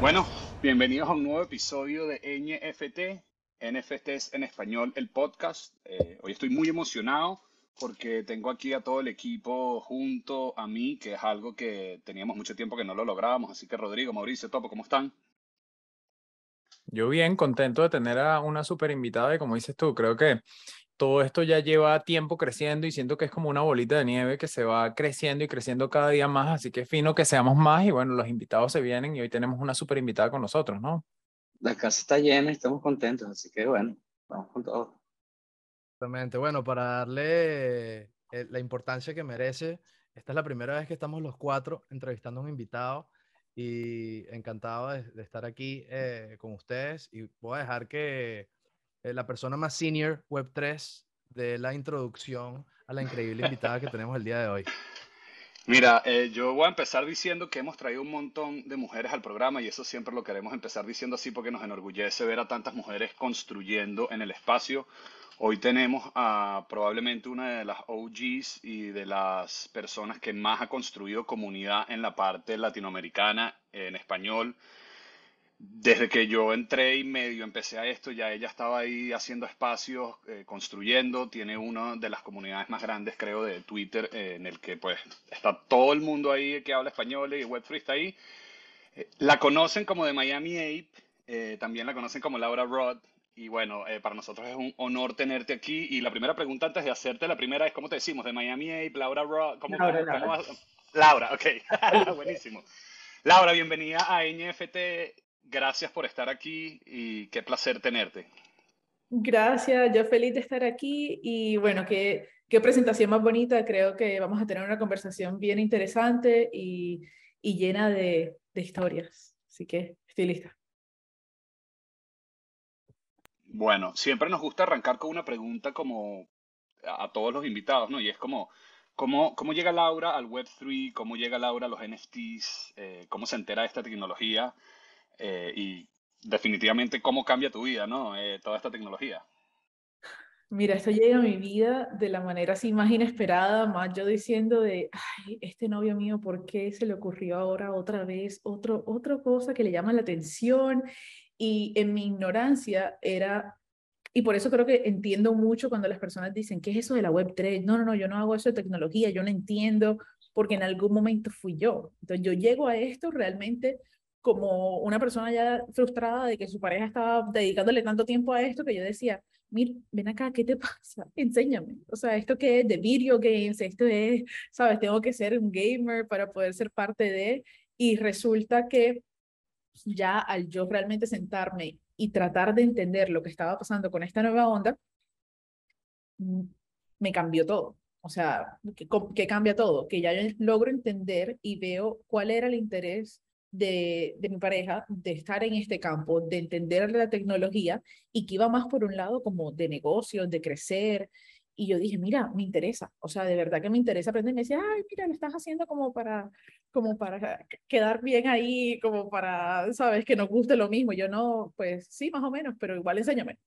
Bueno, bienvenidos a un nuevo episodio de NFT, NFTs en español, el podcast. Eh, hoy estoy muy emocionado porque tengo aquí a todo el equipo junto a mí, que es algo que teníamos mucho tiempo que no lo lográbamos. Así que Rodrigo, Mauricio, Topo, ¿cómo están? Yo bien, contento de tener a una super invitada y como dices tú, creo que todo esto ya lleva tiempo creciendo y siento que es como una bolita de nieve que se va creciendo y creciendo cada día más, así que es fino que seamos más y bueno, los invitados se vienen y hoy tenemos una super invitada con nosotros, ¿no? La casa está llena y estamos contentos, así que bueno, vamos con todo. Exactamente, bueno, para darle eh, la importancia que merece, esta es la primera vez que estamos los cuatro entrevistando a un invitado y encantado de, estar aquí eh, con ustedes y voy a dejar que eh, la persona más senior Web3 de la introducción a la increíble invitada que tenemos el día de hoy. Mira, eh, yo voy a empezar diciendo que hemos traído un montón de mujeres al programa y eso siempre lo queremos empezar diciendo así porque nos enorgullece ver a tantas mujeres construyendo en el espacio. Hoy tenemos a probablemente una de las OGs y de las personas que más ha construido comunidad en la parte latinoamericana en español desde que yo entré y medio empecé a esto, ya ella estaba ahí haciendo espacios, eh, construyendo, tiene una de las comunidades más grandes, creo, de Twitter, eh, en el que pues está todo el mundo ahí que habla español y Web3 está ahí. Eh, la conocen como de Miami Ape, también la conocen como Laura Rod, y bueno, para nosotros es un honor tenerte aquí. Y la primera pregunta antes de hacerte la primera es, ¿cómo te decimos? De Miami Ape, Laura Rod, ¿cómo, Laura, Laura. Laura, ok, buenísimo. Laura, bienvenida a NFT gracias por estar aquí y qué placer tenerte. Gracias, yo feliz de estar aquí y bueno, qué, qué presentación más bonita. Creo que vamos a tener una conversación bien interesante y, y llena de, de historias. Así que estoy lista. Bueno, siempre nos gusta arrancar con una pregunta como a todos los invitados, ¿no? Y es como, ¿cómo, cómo llega Laura al Web3? ¿Cómo llega Laura a los NFTs? Eh, ¿Cómo se entera de esta tecnología? Eh, y definitivamente cómo cambia tu vida, ¿no? Eh, toda esta tecnología. Mira, esto llega a mi vida de la manera así más inesperada, más yo diciendo de, ay, este novio mío, ¿por qué se le ocurrió ahora otra vez otro, otra cosa que le llama la atención? Y en mi ignorancia era, y por eso creo que entiendo mucho cuando las personas dicen, ¿qué es eso de la Web3? No, no, no, yo no hago eso de tecnología, yo no entiendo, porque en algún momento fui yo. Entonces yo llego a esto realmente como una persona ya frustrada de que su pareja estaba dedicándole tanto tiempo a esto que yo decía, mira, ven acá, ¿qué te pasa? Enséñame. O sea, ¿esto qué es de video games? Esto es, ¿sabes? Tengo que ser un gamer para poder ser parte de... Y resulta que ya al yo realmente sentarme y tratar de entender lo que estaba pasando con esta nueva onda, mm, me cambió todo. O sea, que, que cambia todo, que ya logro entender y veo cuál era el interés de, de, mi pareja, de estar en este campo, de entender la tecnología y que iba más por un lado como de negocios, de crecer. Y yo dije, mira, me interesa, o sea, de verdad que me interesa aprender. Y me decía, ay, mira, lo estás haciendo como para, como para quedar bien ahí, como para, sabes, que nos guste lo mismo. Yo no, pues sí, más o menos, pero igual enséñame.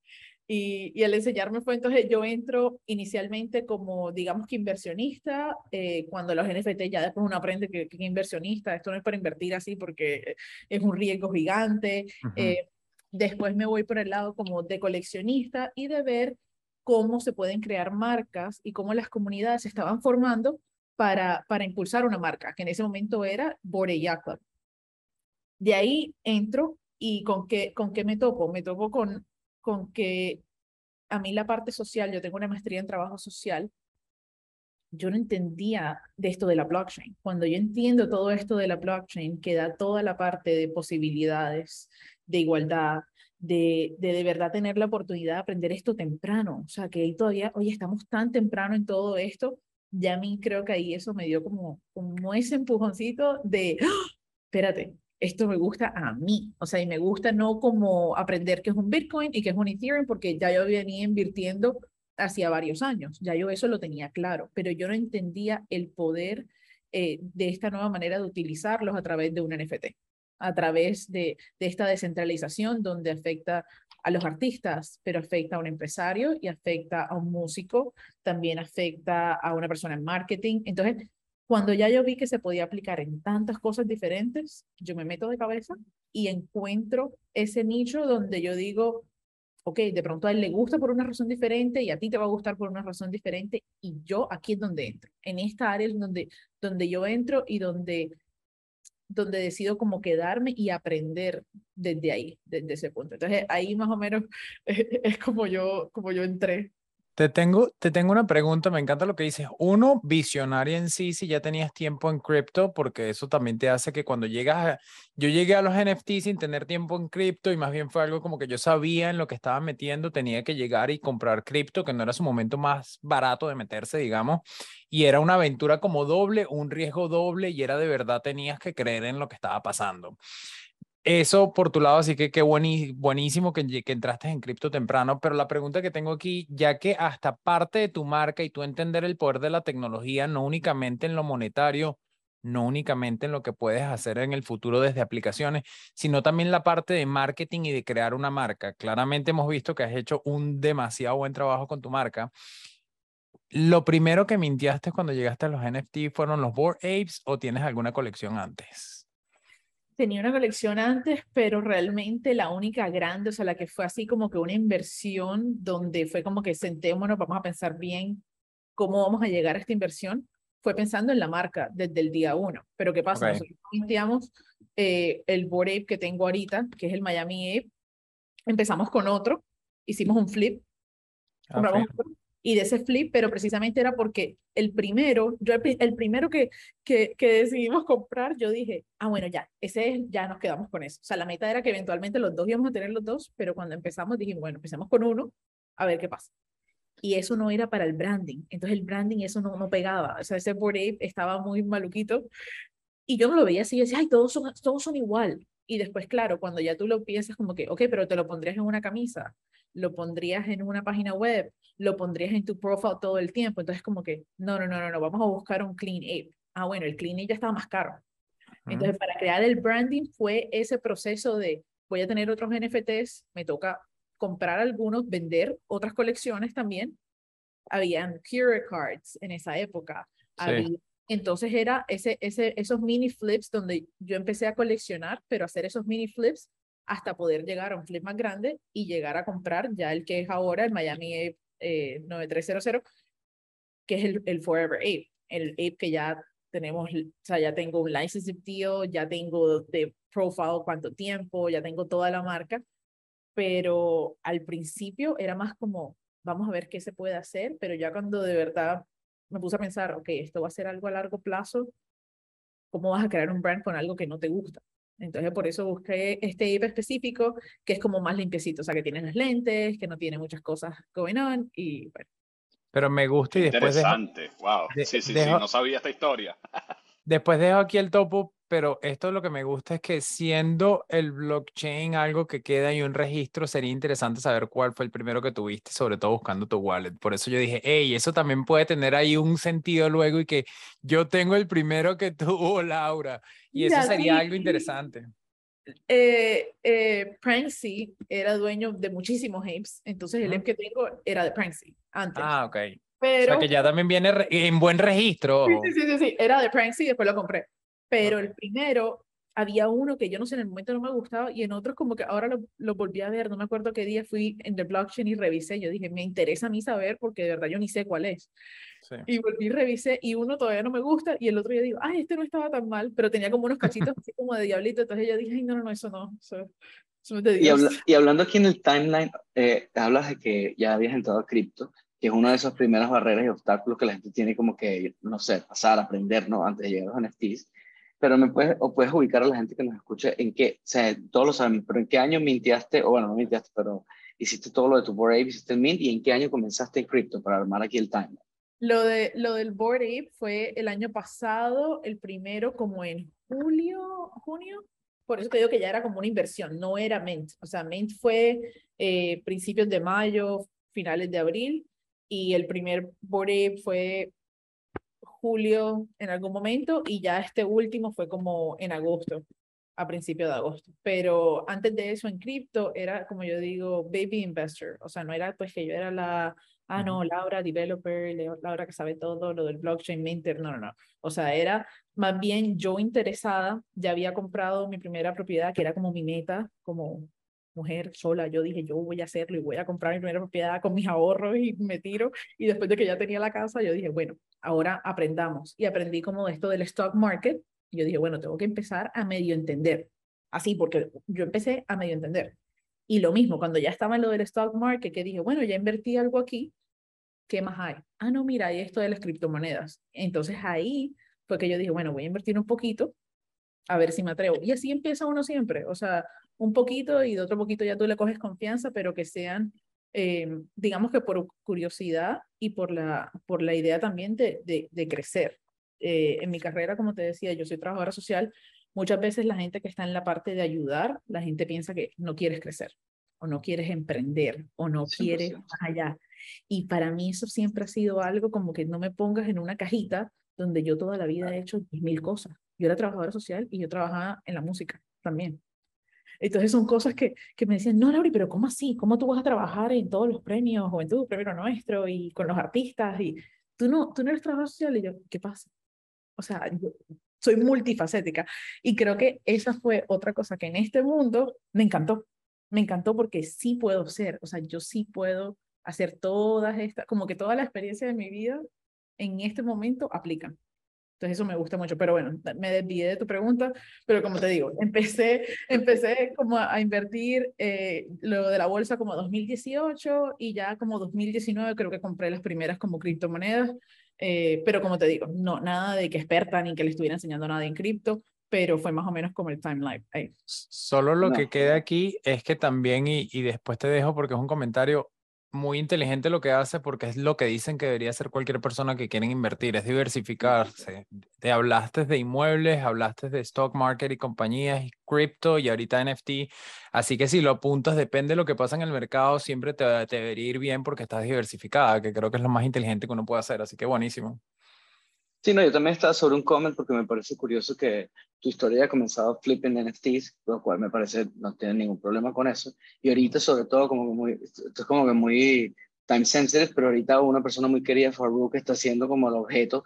Y, y el enseñarme fue entonces, yo entro inicialmente como, digamos que inversionista, eh, cuando los NFT ya después uno aprende que, que, inversionista, esto no es para invertir así porque es un riesgo gigante. eh, después me voy por el lado como de coleccionista y de ver cómo se pueden crear marcas y cómo las comunidades se estaban formando para, para impulsar una marca, que en ese momento era Boreya De ahí entro y con qué, con qué me topo. Me topo con con que a mí la parte social, yo tengo una maestría en trabajo social, yo no entendía de esto de la blockchain. Cuando yo entiendo todo esto de la blockchain, que da toda la parte de posibilidades, de igualdad, de, de de verdad tener la oportunidad de aprender esto temprano. O sea, que ahí todavía, oye, estamos tan temprano en todo esto, ya a mí creo que ahí eso me dio como, como ese empujoncito de, ¡Ah! espérate, esto me gusta a mí, o sea, y me gusta no como aprender que es un Bitcoin y que es un Ethereum, porque ya yo venía invirtiendo hacía varios años, ya yo eso lo tenía claro, pero yo no entendía el poder eh, de esta nueva manera de utilizarlos a través de un NFT, a través de, de esta descentralización donde afecta a los artistas, pero afecta a un empresario y afecta a un músico, también afecta a una persona en marketing. Entonces, cuando ya yo vi que se podía aplicar en tantas cosas diferentes, yo me meto de cabeza y encuentro ese nicho donde yo digo, ok, de pronto a él le gusta por una razón diferente y a ti te va a gustar por una razón diferente y yo aquí es donde entro, en esta área es donde, donde yo entro y donde, donde decido como quedarme y aprender desde ahí, desde ese punto. Entonces ahí más o menos es como yo, como yo entré. Te tengo, te tengo una pregunta, me encanta lo que dices. Uno, visionaria en sí, si ya tenías tiempo en cripto, porque eso también te hace que cuando llegas. Yo llegué a los NFT sin tener tiempo en cripto y más bien fue algo como que yo sabía en lo que estaba metiendo, tenía que llegar y comprar cripto, que no era su momento más barato de meterse, digamos, y era una aventura como doble, un riesgo doble y era de verdad tenías que creer en lo que estaba pasando. Eso por tu lado, así que qué buenísimo que, entraste en cripto temprano, pero la pregunta que tengo aquí, ya que hasta parte de tu marca y tú entender el poder de la tecnología, no únicamente en lo monetario, no únicamente en lo que puedes hacer en el futuro desde aplicaciones, sino también la parte de marketing y de crear una marca. Claramente hemos visto que has hecho un demasiado buen trabajo con tu marca. ¿Lo primero que mintiaste cuando llegaste a los NFT fueron los Board Apes o tienes alguna colección antes? Tenía una colección antes, pero realmente la única grande, o sea, la que fue así como que una inversión donde fue como que sentémonos, vamos a pensar bien cómo vamos a llegar a esta inversión, fue pensando en la marca desde el día uno. Pero ¿qué pasa? Nosotros iniciamos eh, el Board Ape que tengo ahorita, que es el Miami Ape, empezamos con otro, hicimos un flip, ah, y de ese flip, pero precisamente era porque el primero, yo el, primero que, que, que, decidimos comprar, yo dije, ah, bueno, ya, ese es, ya nos quedamos con eso. O sea, la meta era que eventualmente los dos íbamos a tener los dos, pero cuando empezamos dijimos, bueno, empezamos con uno, a ver qué pasa. Y eso no era para el branding. Entonces el branding, eso no, no pegaba. O sea, ese board estaba muy maluquito. Y yo no lo veía así, yo decía, ay, todos son, todos son igual. Y después, claro, cuando ya tú lo piensas como que, ok, pero te lo pondrías en una camisa, lo pondrías en una página web, lo pondrías en tu profile todo el tiempo. Entonces, como que, no, no, no, no, no, vamos a buscar un clean ape. Ah, bueno, el clean ape ya estaba más caro. Entonces, para crear el branding fue ese proceso de, voy a tener otros NFTs, me toca comprar algunos, vender otras colecciones también. Habían Cure Cards en esa época. Entonces era ese, ese, esos mini flips donde yo empecé a coleccionar, pero hacer esos mini flips hasta poder llegar a un flip más grande y llegar a comprar ya el que es ahora el Miami Ape 9300, eh, que es el, el Forever Ape, el Ape que ya tenemos, o sea, ya tengo un license deal, ya tengo de profile cuánto tiempo, ya tengo toda la marca, pero al principio era más como, vamos a ver qué se puede hacer, pero ya cuando de verdad me puse a pensar, ok, esto va a ser algo a largo plazo, ¿cómo vas a crear un brand con algo que no te gusta? Entonces, por eso busqué este IP específico, que es como más limpiecito, o sea, que tiene las lentes, que no tiene muchas cosas going on, y bueno. Pero me gusta y después... Interesante, wow. sí, sí, sí, no sabía esta historia. después dejo aquí el topo, pero esto lo que me gusta es que siendo el blockchain algo que queda y un registro, sería interesante saber cuál fue el primero que tuviste, sobre todo buscando tu wallet. Por eso yo dije, hey, eso también puede tener ahí un sentido luego y que yo tengo el primero que tuvo Laura. Y eso sería algo interesante. Eh, eh, Pranksy era dueño de muchísimos apes, entonces el ape que tengo era de Pranksy antes. Ah, ok. Pero, o sea que ya también viene en buen registro. Sí, sí, sí, sí, era de Pranksy y después lo compré. Pero el primero, había uno que yo no sé, en el momento no me gustaba y en otros como que ahora lo, lo, volví a ver, no me acuerdo qué día fui en The Blockchain y revisé, yo dije, me interesa a mí saber porque de verdad yo ni sé cuál es. Y volví y revisé y uno todavía no me gusta y el otro yo digo, ay, este no estaba tan mal, pero tenía como unos cachitos así como de diablito, entonces yo dije, ay, no, no, no, eso no, eso, eso es de Dios. Y, y, hablando aquí en el timeline, eh, hablas de que ya habías entrado a cripto, que es una de esas primeras barreras y obstáculos que la gente tiene como que, no sé, pasar, aprender, ¿no? Antes de llegar a los NFTs pero me puedes, o puedes ubicar a la gente que nos escuche en qué, o sea, todos lo sabemos, pero en qué año mintiaste, o bueno, no mintiaste, pero hiciste todo lo de tu Board Ape, hiciste el mint, y en qué año comenzaste en cripto para armar aquí el timeline. Lo, de, lo del Board Ape fue el año pasado, el primero como en julio, junio, por eso te digo que ya era como una inversión, no era Mint. O sea, Mint fue eh, principios de mayo, finales de abril, y el primer Board Ape fue julio en algún momento y ya este último fue como en agosto, a principio de agosto. Pero antes de eso en cripto era, como yo digo, baby investor. O sea, no era pues que yo era la, ah, no, Laura, developer, Laura que sabe todo, lo del blockchain, minter, no, no, no. O sea, era más bien yo interesada, ya había comprado mi primera propiedad, que era como mi meta, como mujer sola, yo dije, yo voy a hacerlo y voy a comprar mi primera propiedad con mis ahorros y me tiro. Y después de que ya tenía la casa, yo dije, bueno, ahora aprendamos. Y aprendí como esto del stock market. Y yo dije, bueno, tengo que empezar a medio entender. Así, porque yo empecé a medio entender. Y lo mismo, cuando ya estaba en lo del stock market, que dije, bueno, ya invertí algo aquí, ¿qué más hay? Ah, no, mira, hay esto de las criptomonedas. Entonces ahí fue que yo dije, bueno, voy a invertir un poquito, a ver si me atrevo. Y así empieza uno siempre. O sea, un poquito y de otro poquito ya tú le coges confianza, pero que sean, eh, digamos que por curiosidad y por la, por la idea también de, de, crecer. Eh, en mi carrera, como te decía, yo soy trabajadora social, muchas veces la gente que está en la parte de ayudar, la gente piensa que no quieres crecer o no quieres emprender o no quieres más allá. Y para mí eso siempre ha sido algo como que no me pongas en una cajita donde yo toda la vida he hecho mil cosas. Yo era trabajadora social y yo trabajaba en la música también. Entonces son cosas que, que me decían, no, Lauri, pero ¿cómo así? ¿Cómo tú vas a trabajar en todos los premios, Juventud, Premio Nuestro y con los artistas? Y tú no, tú no eres trabajador social. Y yo, ¿qué pasa? O sea, yo soy multifacética. Y creo que esa fue otra cosa que en este mundo me encantó. Me encantó porque sí puedo ser, o sea, yo sí puedo hacer todas estas, como que toda la experiencia de mi vida en este momento aplican. Entonces eso me gusta mucho, pero bueno, me desvié de tu pregunta, pero como te digo, empecé, empecé como a invertir eh, lo de la bolsa como 2018 y ya como 2019 creo que compré las primeras como criptomonedas, eh, pero como te digo, no, nada de que experta ni que le estuviera enseñando nada en cripto, pero fue más o menos como el timeline. Solo lo que queda aquí es que también, y, y después te dejo porque es un comentario, muy inteligente lo que hace porque es lo que dicen que debería hacer cualquier persona que quiera invertir, es diversificarse. Te hablaste de inmuebles, hablaste de stock market y compañías, y cripto y ahorita NFT. Así que si lo apuntas, depende de lo que pasa en el mercado, siempre te, te debería ir bien porque estás diversificada, que creo que es lo más inteligente que uno puede hacer. Así que buenísimo. Sí, no, yo también estaba sobre un comment porque me parece curioso que tu historia ha comenzado flipping NFTs, lo cual me parece no tiene ningún problema con eso. Y ahorita sobre todo como que muy, esto es como que muy time sensitive, pero ahorita una persona muy querida, Farouk, está siendo como el objeto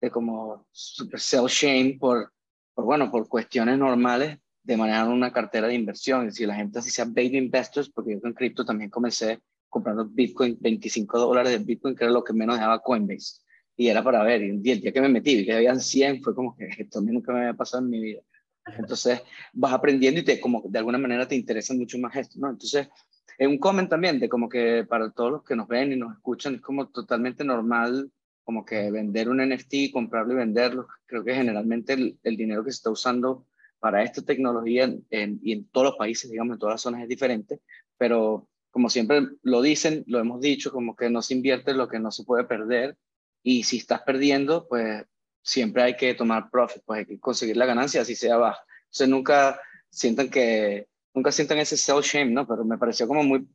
de como super self shame por, por, bueno, por cuestiones normales de manejar una cartera de inversión. Es decir, la gente así sea baby investors, porque yo con cripto también comencé comprando Bitcoin, 25 dólares de Bitcoin, que era lo que menos dejaba Coinbase y era para ver, y el día que me metí, y que habían 100, fue como que esto a mí nunca me había pasado en mi vida. Entonces vas aprendiendo y te, como de alguna manera te interesa mucho más esto, ¿no? Entonces, en un comment también de como que para todos los que nos ven y nos escuchan, es como totalmente normal como que vender un NFT, comprarlo y venderlo. Creo que generalmente el, el dinero que se está usando para esta tecnología en, y en todos los países, digamos, en todas las zonas es diferente, pero como siempre lo dicen, lo hemos dicho, como que no se invierte lo que no se puede perder y si estás perdiendo, pues siempre hay que tomar profit, pues hay que conseguir la ganancia, así sea baja. Entonces nunca sientan que, nunca sientan ese self shame, ¿no? Pero me pareció como muy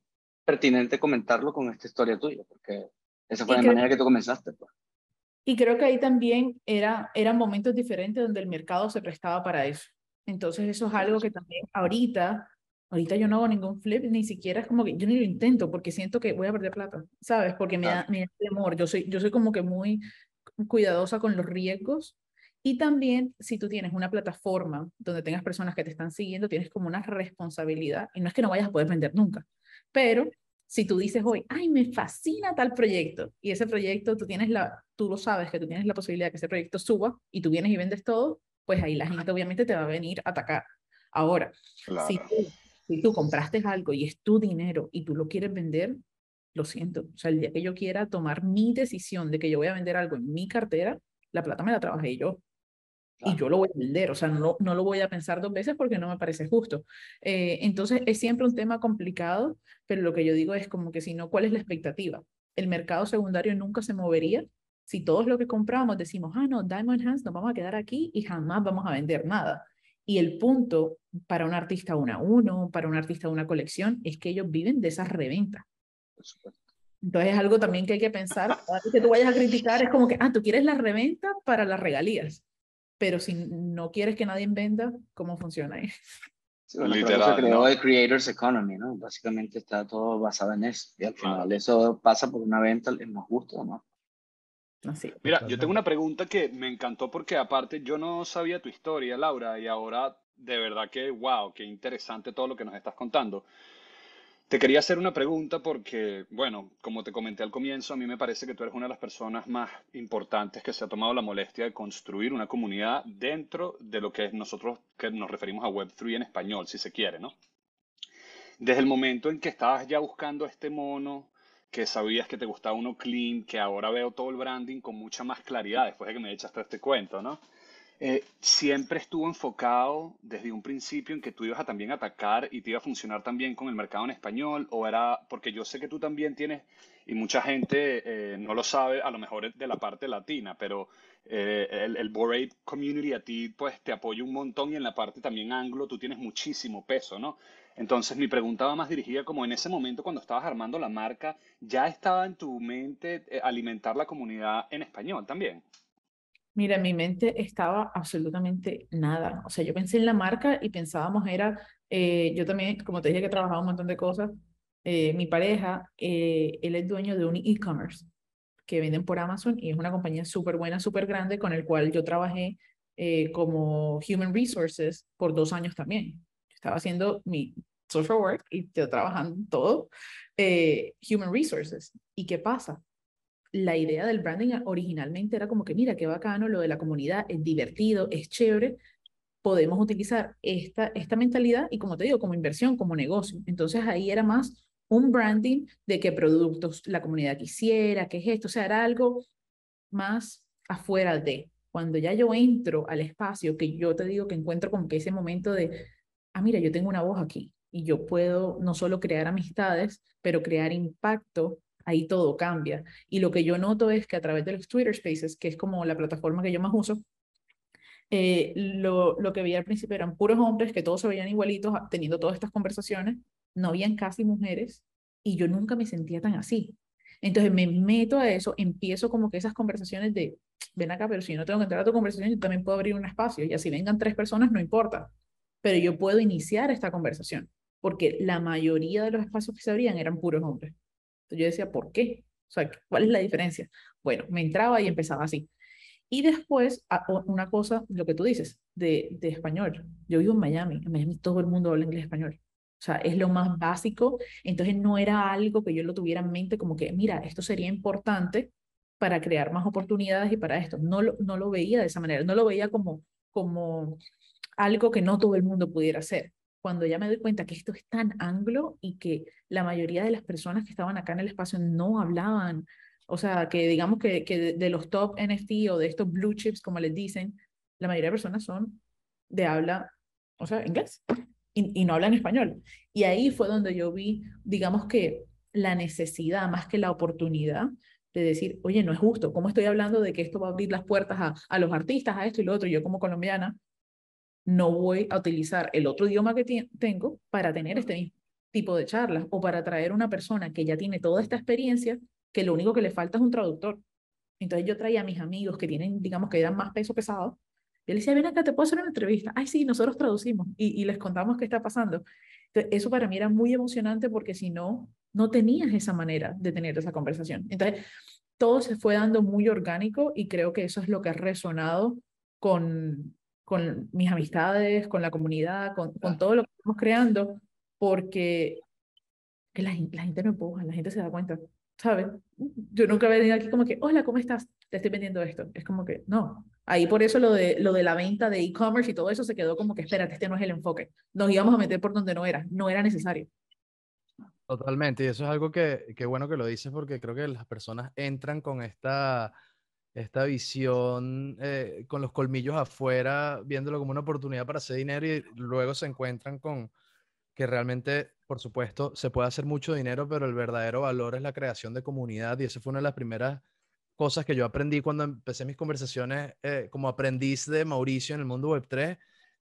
pertinente comentarlo con esta historia tuya, porque esa fue la manera que tú comenzaste. Pues. Y creo que ahí también era, eran momentos diferentes donde el mercado se prestaba para eso. Entonces eso es algo que también ahorita Ahorita yo no hago ningún flip, ni siquiera es como que yo ni lo intento porque siento que voy a perder plata, ¿sabes? Porque me, da, me da temor. Yo soy, yo soy como que muy cuidadosa con los riesgos. Y también, si tú tienes una plataforma donde tengas personas que te están siguiendo, tienes como una responsabilidad. Y no es que no vayas a poder vender nunca, pero si tú dices hoy, ay, me fascina tal proyecto, y ese proyecto tú tienes la, tú lo sabes que tú tienes la posibilidad de que ese proyecto suba y tú vienes y vendes todo, pues ahí la gente obviamente te va a venir a atacar. Ahora, si tú si tú compraste algo y es tu dinero y tú lo quieres vender, lo siento. O sea, el día que yo quiera tomar mi decisión de que yo voy a vender algo en mi cartera, la plata me la trabajé yo. Y yo lo voy a vender, o sea, no, no lo voy a pensar dos veces porque no me parece justo. Eh, entonces, es siempre un tema complicado, pero lo que yo digo es como que si no, ¿cuál es la expectativa? El mercado secundario nunca se movería si todos lo que compramos decimos, ah, no, Diamond Hands, nos vamos a quedar aquí y jamás vamos a vender nada. Y el punto para un artista una a uno, para un artista una colección, es que ellos viven de esas reventas. Entonces es algo también que hay que pensar, que tú vayas a criticar, es como que, ah, tú quieres la reventa para las regalías, pero si no quieres que nadie venda, ¿cómo funciona ahí? Sí, bueno, Literal, se creó ¿no? el Creators Economy, ¿no? Básicamente está todo basado en eso. Y al final eso pasa por una venta, nos gusta o no. Así. Mira, yo tengo una pregunta que me encantó porque aparte yo no sabía tu historia, Laura, y ahora de verdad que, wow, qué interesante todo lo que nos estás contando. Te quería hacer una pregunta porque, bueno, como te comenté al comienzo, a mí me parece que tú eres una de las personas más importantes que se ha tomado la molestia de construir una comunidad dentro de lo que nosotros que nos referimos a Web3 en español, si se quiere, ¿no? Desde el momento en que estabas ya buscando este mono, que sabías que te gustaba uno clean, que ahora veo todo el branding con mucha más claridad después de que me echaste este cuento, ¿no? Eh, siempre estuvo enfocado desde un principio en que tú ibas a también atacar y te iba a funcionar también con el mercado en español, o era porque yo sé que tú también tienes, y mucha gente eh, no lo sabe, a lo mejor de la parte latina, pero eh, el, el Bored Ape Community a ti pues te apoya un montón y en la parte también anglo tú tienes muchísimo peso, ¿no? Entonces mi pregunta va más dirigida como en ese momento cuando estabas armando la marca, ¿ya estaba en tu mente eh, alimentar la comunidad en español también? Mira, en mi mente estaba absolutamente nada. O sea, yo pensé en la marca y pensábamos era, eh, yo también, como te dije que trabajaba un montón de cosas, eh, mi pareja, eh, él es dueño de un e-commerce que venden por Amazon y es una compañía súper buena, súper grande, con el cual yo trabajé como Human Resources por dos años también. Estaba haciendo mi social work y yo trabajando todo, eh, Human Resources. ¿Y qué pasa? la idea del branding originalmente era como que, mira, qué bacano lo de la comunidad, es divertido, es chévere, podemos utilizar esta, esta mentalidad y como te digo, como inversión, como negocio. Entonces ahí era más un branding de qué productos la comunidad quisiera, qué es esto, o sea, era algo más afuera de. Cuando ya yo entro al espacio, que yo te digo que encuentro como que ese momento de, ah, mira, yo tengo una voz aquí y yo puedo no solo crear amistades, pero crear impacto ahí todo cambia. Y lo que yo noto es que a través de los Twitter Spaces, que es como la plataforma que yo más uso, eh, lo, lo que vi al principio eran puros hombres que todos se veían igualitos teniendo todas estas conversaciones, no habían casi mujeres y yo nunca me sentía tan así. Entonces me meto a eso, empiezo como que esas conversaciones de, ven acá, pero si yo no tengo que entrar a tu conversación, yo también puedo abrir un espacio y así vengan tres personas, no importa, pero yo puedo iniciar esta conversación, porque la mayoría de los espacios que se abrían eran puros hombres. Entonces yo decía, ¿por qué? O sea, ¿cuál es la diferencia? Bueno, me entraba y empezaba así. Y después, una cosa, lo que tú dices, de, de español. Yo vivo en Miami, en Miami todo el mundo habla inglés español. O sea, es lo más básico. Entonces no era algo que yo lo tuviera en mente como que, mira, esto sería importante para crear más oportunidades y para esto. No lo, no lo veía de esa manera, no lo veía como, como algo que no todo el mundo pudiera hacer cuando ya me doy cuenta que esto es tan anglo y que la mayoría de las personas que estaban acá en el espacio no hablaban, o sea, que digamos que, que de, de, los top NFT o de estos blue chips, como les dicen, la mayoría de personas son de habla, o sea, inglés, y, y no hablan español. Y ahí fue donde yo vi, digamos que la necesidad más que la oportunidad de decir, oye, no es justo, ¿cómo estoy hablando de que esto va a abrir las puertas a, a los artistas, a esto y lo otro? Yo como colombiana, no voy a utilizar el otro idioma que tengo para tener este mismo tipo de charlas o para traer una persona que ya tiene toda esta experiencia, que lo único que le falta es un traductor. Entonces yo traía a mis amigos que tienen, digamos, que eran más peso pesado. Yo les decía, ven acá, te puedo hacer una entrevista. Ay, sí, nosotros traducimos y, y les contamos qué está pasando. Entonces, eso para mí era muy emocionante porque si no, no tenías esa manera de tener esa conversación. Entonces, todo se fue dando muy orgánico y creo que eso es lo que ha resonado con, con mis amistades, con la comunidad, con, con todo lo que estamos creando, porque que la, la, gente no empuja, la gente se da cuenta, ¿sabes? Yo nunca he venido aquí como que, hola, ¿cómo estás? Te estoy vendiendo esto. Es como que, no. Ahí por eso lo de, lo de la venta de e-commerce y todo eso se quedó como que, espérate, este no es el enfoque. Nos íbamos a meter por donde no era, no era necesario. Totalmente, y eso es algo que, que bueno que lo dices porque creo que las personas entran con esta, esta visión, eh, con los colmillos afuera, viéndolo como una oportunidad para hacer dinero y luego se encuentran con que realmente, por supuesto, se puede hacer mucho dinero, pero el verdadero valor es la creación de comunidad y esa fue una de las primeras cosas que yo aprendí cuando empecé mis conversaciones eh, como aprendiz de Mauricio en el mundo Web3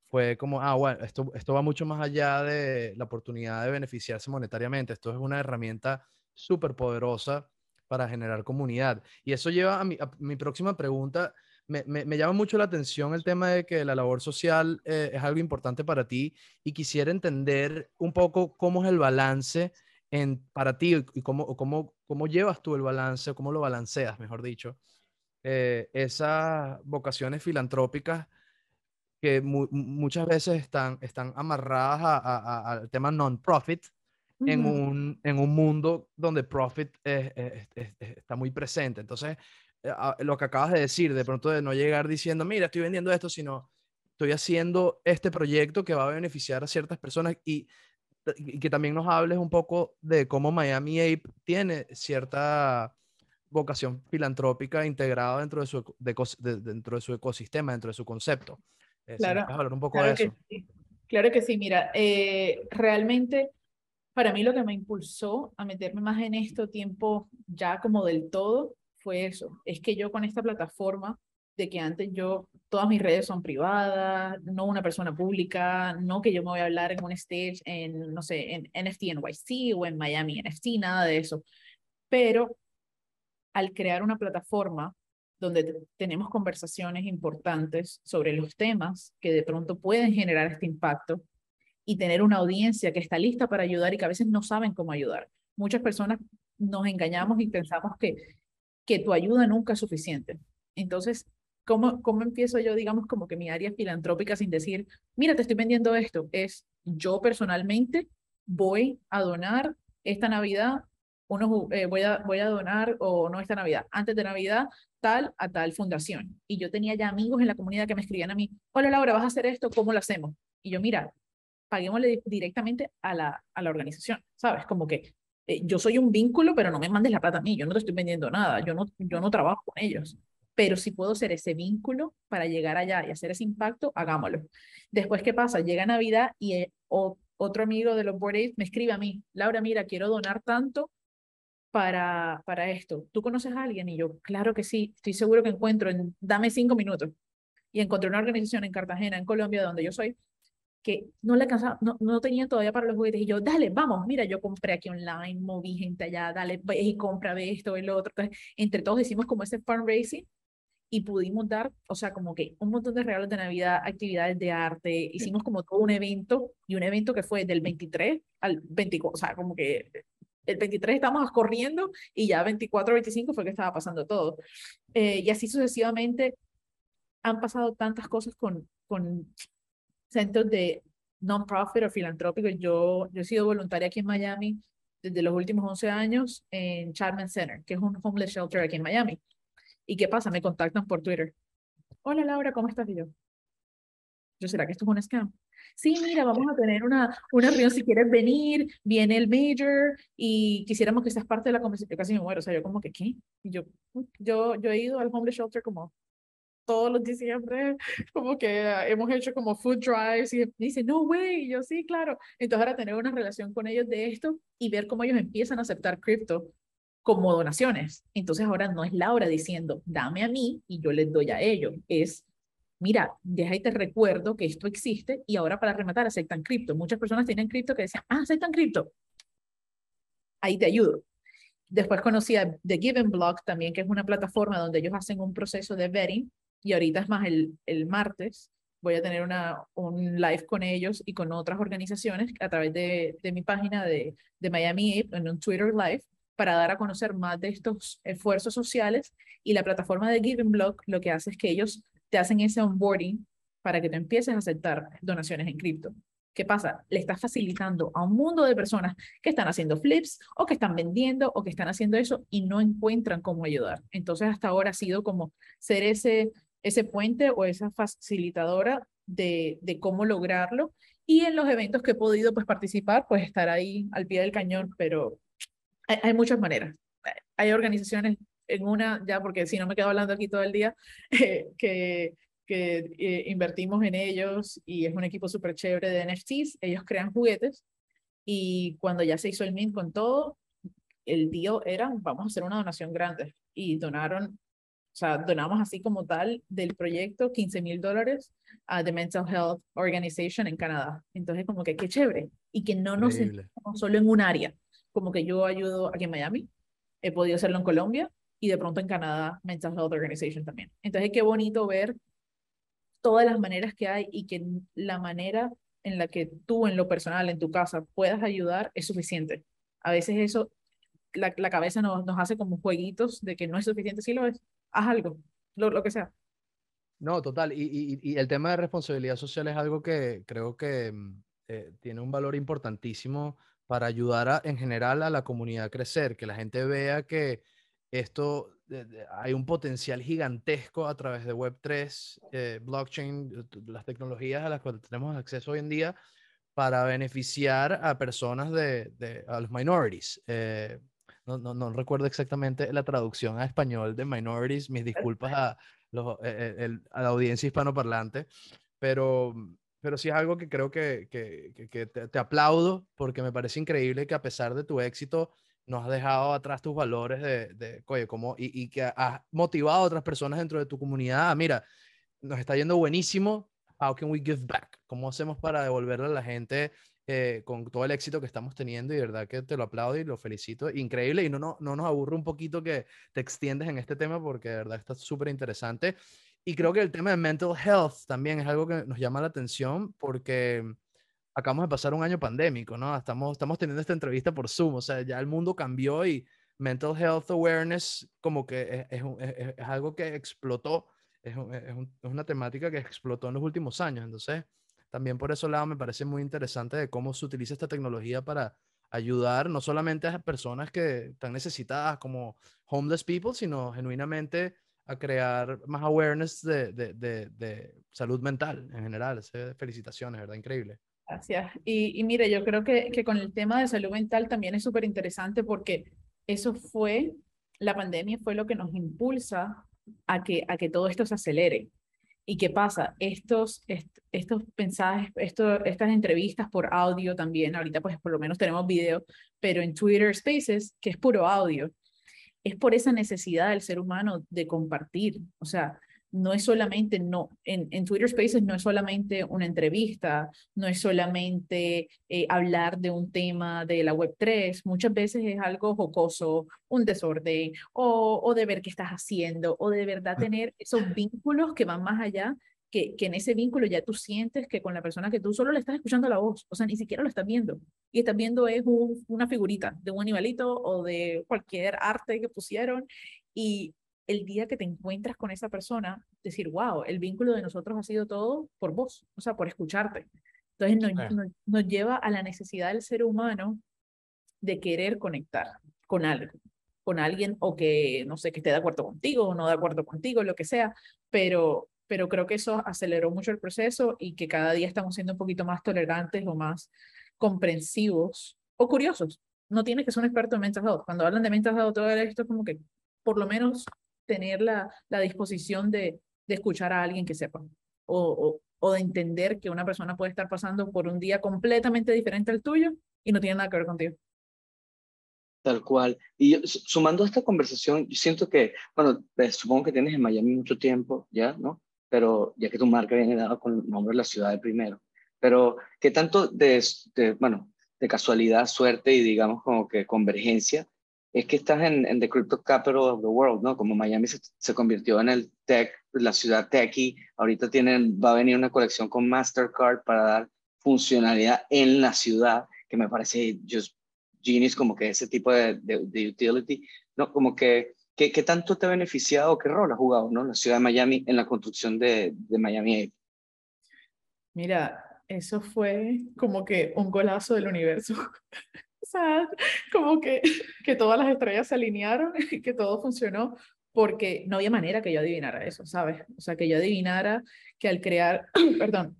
fue como, ah, bueno, esto, esto va mucho más allá de la oportunidad de beneficiarse monetariamente. Esto es una herramienta súper poderosa para generar comunidad. Y eso lleva a mi, mi, próxima pregunta. me, me, me, llama mucho la atención el tema de que la labor social eh, es algo importante para ti y quisiera entender un poco cómo es el balance en, para ti y cómo, cómo, cómo llevas tú el balance, cómo lo balanceas, mejor dicho, eh, esas vocaciones filantrópicas que muchas veces están, están amarradas al tema non-profit en, un, en un mundo donde profit está muy presente. Entonces, eh, lo que acabas de decir, de pronto de no llegar diciendo, mira, estoy vendiendo esto, sino estoy haciendo este proyecto que va a beneficiar a ciertas personas y, que también nos hables un poco de cómo Miami Ape tiene cierta vocación filantrópica integrada dentro de su, dentro de su ecosistema, dentro de su concepto. Eh, claro, hablar un poco de eso. Sí. Claro que sí, mira, eh, realmente para mí lo que me impulsó a meterme más en esto tiempo ya como del todo fue eso, es que yo con esta plataforma de que antes yo, todas mis redes son privadas, no una persona pública, no que yo me voy a hablar en un stage en, no sé, en NFT NYC o en Miami NFT, nada de eso. Pero al crear una plataforma donde tenemos conversaciones importantes sobre los temas que de pronto pueden generar este impacto y tener una audiencia que está lista para ayudar y que a veces no saben cómo ayudar. Muchas personas nos engañamos y pensamos que que tu ayuda nunca es suficiente. Entonces, ¿cómo, ¿cómo empiezo yo, digamos, como que mi área filantrópica sin decir, mira, te estoy vendiendo esto? Es yo personalmente voy a donar esta Navidad, uno, eh, voy, a, voy a donar, o no esta Navidad, antes de Navidad, tal a tal fundación. Y yo tenía ya amigos en la comunidad que me escribían a mí, hola Laura, vas a hacer esto, ¿cómo lo hacemos? Y yo, mira, paguémosle directamente a la, a la organización, ¿sabes? Como que eh, yo soy un vínculo, pero no me mandes la plata a mí, yo no te estoy vendiendo nada, yo no, yo no trabajo con ellos, pero si puedo ser ese vínculo para llegar allá y hacer ese impacto, hagámoslo. Después, ¿qué pasa? Llega Navidad y eh, otro amigo de los Board me escribe a mí, Laura, mira, quiero donar tanto para, para esto. ¿Tú conoces a alguien? Y yo, claro que sí, estoy seguro que encuentro, en, dame cinco minutos. Y encontré una organización en Cartagena, en Colombia, donde yo soy, que no le alcanzaba, no, no tenían todavía para los juguetes. Y yo, dale, vamos, mira, yo compré aquí online, moví gente allá, dale, ve y compra, ve esto, ve lo otro. Entonces, entre todos hicimos como ese fundraising y pudimos dar, o sea, como que un montón de regalos de Navidad, actividades de arte, hicimos como todo un evento y un evento que fue del 23 al 24, o sea, como que el 23 estamos corriendo y ya 24, 25 fue que estaba pasando todo. Eh, y así sucesivamente han pasado tantas cosas con, con centros de non-profit o filantrópicos. Yo, yo he sido voluntaria aquí en Miami desde los últimos 11 años en Chapman Center, que es un homeless shelter aquí en Miami. ¿Y qué pasa? Me contactan por Twitter. Hola Laura, ¿cómo estás? Y yo, ¿yo será que esto es un scam? Sí, mira, vamos a tener una, una reunión si quieres venir, viene el major y quisiéramos que seas parte de la conversación. Casi me muero, o sea, yo como que, ¿qué? Y yo, yo, yo he ido al homeless shelter como todos los diciembre, como que hemos hecho como food drives y dice, no way, yo sí, claro. Entonces ahora tener una relación con ellos de esto y ver cómo ellos empiezan a aceptar cripto como donaciones. Entonces ahora no es Laura diciendo, dame a mí y yo les doy a ellos. Es, mira, deja y te recuerdo que esto existe y ahora para rematar aceptan cripto. Muchas personas tienen cripto que decían, ah, aceptan cripto. Ahí te ayudo. Después conocí a The Given Block también, que es una plataforma donde ellos hacen un proceso de vetting y ahorita es más el, el martes, voy a tener una, un live con ellos y con otras organizaciones a través de, de mi página de, de Miami Ape en un Twitter Live para dar a conocer más de estos esfuerzos sociales y la plataforma de Giving Block lo que hace es que ellos te hacen ese onboarding para que te empieces a aceptar donaciones en cripto. ¿Qué pasa? Le estás facilitando a un mundo de personas que están haciendo flips o que están vendiendo o que están haciendo eso y no encuentran cómo ayudar. Entonces hasta ahora ha sido como ser ese ese puente o esa facilitadora de, de cómo lograrlo. Y en los eventos que he podido pues, participar, pues estar ahí al pie del cañón, pero hay, muchas maneras. Hay organizaciones en una, ya porque si no me quedo hablando aquí todo el día, eh, que, que eh, invertimos en ellos y es un equipo súper chévere de NFTs. Ellos crean juguetes y cuando ya se hizo el mint con todo, el deal era, vamos a hacer una donación grande. Y donaron o sea, donamos así como tal del proyecto 15 mil dólares a The Mental Health Organization en Canadá. Entonces, como que qué chévere. Y que no nos centramos solo en un área. Como que yo ayudo aquí en Miami, he podido hacerlo en Colombia y de pronto en Canadá Mental Health Organization también. Entonces, qué bonito ver todas las maneras que hay y que la manera en la que tú en lo personal, en tu casa, puedas ayudar es suficiente. A veces eso, la, la cabeza nos, nos hace como jueguitos de que no es suficiente, si lo es, haz algo, lo, lo que sea. No, total. Y, y, y, el tema de responsabilidad social es algo que creo que mm, eh, tiene un valor importantísimo para ayudar a, en general a la comunidad a crecer, que la gente vea que esto, hay un potencial gigantesco a través de Web3, eh, blockchain, las tecnologías a las cuales tenemos acceso hoy en día para beneficiar a personas de, de a los minorities. Eh, no, no, no, recuerdo exactamente la traducción a español de minorities, mis disculpas a, los, a la audiencia hispanoparlante, pero, pero sí es algo que creo que, que, que te, te, aplaudo porque me parece increíble que a pesar de tu éxito no has dejado atrás tus valores de, de oye, como, y, y, que has motivado a otras personas dentro de tu comunidad. Ah, mira, nos está yendo buenísimo. How can we give back? ¿Cómo hacemos para devolverle a la gente eh, con todo el éxito que estamos teniendo? Y de verdad que te lo aplaudo y lo felicito. Increíble. Y no, no, no nos aburre un poquito que te extiendes en este tema porque de verdad está súper interesante. Y creo que el tema de mental health también es algo que nos llama la atención porque acabamos de pasar un año pandémico, ¿no? Estamos, estamos teniendo esta entrevista por Zoom, o sea, ya el mundo cambió y mental health awareness como que es, es, es algo que explotó, es, una temática que explotó en los últimos años, entonces también por ese lado me parece muy interesante de cómo se utiliza esta tecnología para ayudar no solamente a personas que están necesitadas como homeless people, sino genuinamente a crear más awareness de, de, de, salud mental en general. Felicitaciones, ¿verdad? Increíble. Gracias. Y, y mire, yo creo que, que con el tema de salud mental también es súper interesante porque eso fue, la pandemia fue lo que nos impulsa a que, a que todo esto se acelere. ¿Y qué pasa? Estos, estos mensajes, esto, estas entrevistas por audio también, ahorita pues por lo menos tenemos video, pero en Twitter Spaces, que es puro audio, es por esa necesidad del ser humano de compartir. O sea, no es solamente, no, en, en, Twitter Spaces no es solamente una entrevista, no es solamente eh, hablar de un tema de la Web3, muchas veces es algo jocoso, un desorden, o, o de ver qué estás haciendo, o de verdad tener esos vínculos que van más allá, que, que en ese vínculo ya tú sientes que con la persona que tú solo le estás escuchando la voz, o sea, ni siquiera lo estás viendo, y estás viendo es una figurita de un animalito o de cualquier arte que pusieron, y el día que te encuentras con esa persona, decir, wow, el vínculo de nosotros ha sido todo por vos, o sea, por escucharte. Entonces nos, nos, lleva a la necesidad del ser humano de querer conectar con algo, con alguien o que, no sé, que esté de acuerdo contigo o no de acuerdo contigo, lo que sea, pero, pero creo que eso aceleró mucho el proceso y que cada día estamos siendo un poquito más tolerantes o más comprensivos o curiosos. No tienes que ser un experto en mental health. Cuando hablan de mental health, todo esto es como que por lo menos tener la, la disposición de, de, escuchar a alguien que sepa o, o, o, de entender que una persona puede estar pasando por un día completamente diferente al tuyo y no tiene nada que ver contigo. Tal cual. Y sumando a esta conversación, yo siento que, bueno, pues, supongo que tienes en Miami mucho tiempo ya, ¿no? Pero ya que tu marca viene dada con el nombre de la ciudad de primero. Pero, ¿qué tanto de, de, bueno, de casualidad, suerte y digamos como que convergencia es que estás en, en, the crypto capital of the world, ¿no? Como Miami se, se, convirtió en el tech, la ciudad techy, ahorita tienen, va a venir una colección con Mastercard para dar funcionalidad en la ciudad, que me parece just genius, como que ese tipo de, de, de utility, ¿no? Como que, ¿qué, ¿qué, tanto te ha beneficiado, qué rol ha jugado, ¿no? La ciudad de Miami en la construcción de, de Miami Mira, eso fue como que un golazo del universo. Sea, como que, que todas las estrellas se alinearon y que todo funcionó porque no había manera que yo adivinara eso, ¿sabes? O sea, que yo adivinara que al crear, perdón,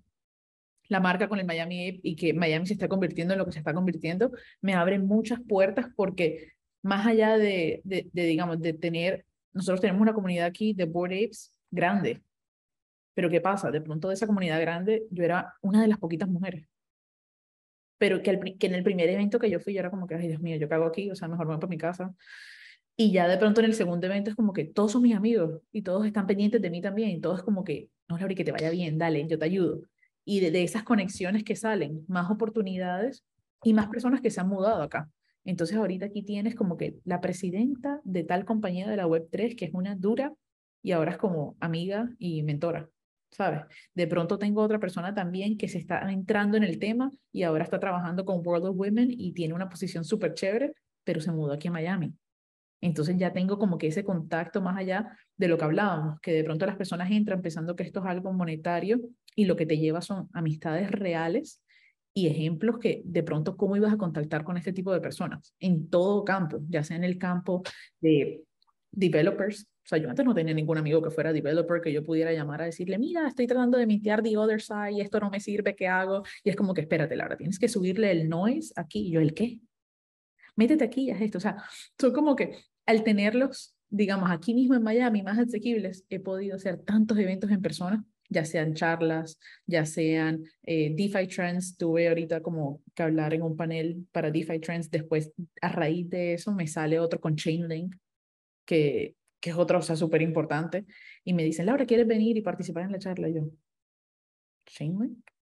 la marca con el Miami y que Miami se está convirtiendo en lo que se está convirtiendo, me abre muchas puertas porque más allá de, de, de, digamos, de tener, nosotros tenemos una comunidad aquí de Board Apes grande, pero ¿qué pasa? De pronto de esa comunidad grande yo era una de las poquitas mujeres pero que, en el primer evento que yo fui yo era como que, ay Dios mío, yo cago aquí, o sea, mejor me voy para mi casa. Y ya de pronto en el segundo evento es como que todos son mis amigos y todos están pendientes de mí también, y todo es como que, no, Laura, que te vaya bien, dale, yo te ayudo. Y de, de esas conexiones que salen, más oportunidades y más personas que se han mudado acá. Entonces ahorita aquí tienes como que la presidenta de tal compañía de la Web3, que es una dura, y ahora es como amiga y mentora, ¿sabes? De pronto tengo otra persona también que se está entrando en el tema y ahora está trabajando con World of Women y tiene una posición súper chévere, pero se mudó aquí a Miami. Entonces ya tengo como que ese contacto más allá de lo que hablábamos, que de pronto las personas entran pensando que esto es algo monetario y lo que te lleva son amistades reales y ejemplos que de pronto cómo ibas a contactar con este tipo de personas en todo campo, ya sea en el campo de developers. O sea, yo antes no tenía ningún amigo que fuera developer que yo pudiera llamar a decirle, mira, estoy tratando de mintear the other side esto no me sirve, ¿qué hago? Y es como que, espérate, Laura, tienes que subirle el noise aquí. Y yo, ¿el qué? Métete aquí y haz esto. O sea, son como que al tenerlos, digamos, aquí mismo en Miami, más asequibles, he podido hacer tantos eventos en persona ya sean charlas, ya sean eh, DeFi Trends. Tuve ahorita como que hablar en un panel para DeFi Trends. Después, a raíz de eso, me sale otro con Chainlink, que, que es otro, o sea, súper importante. Y me dicen, Laura, ¿quieres venir y participar en la charla? yo, ¿Chainlink?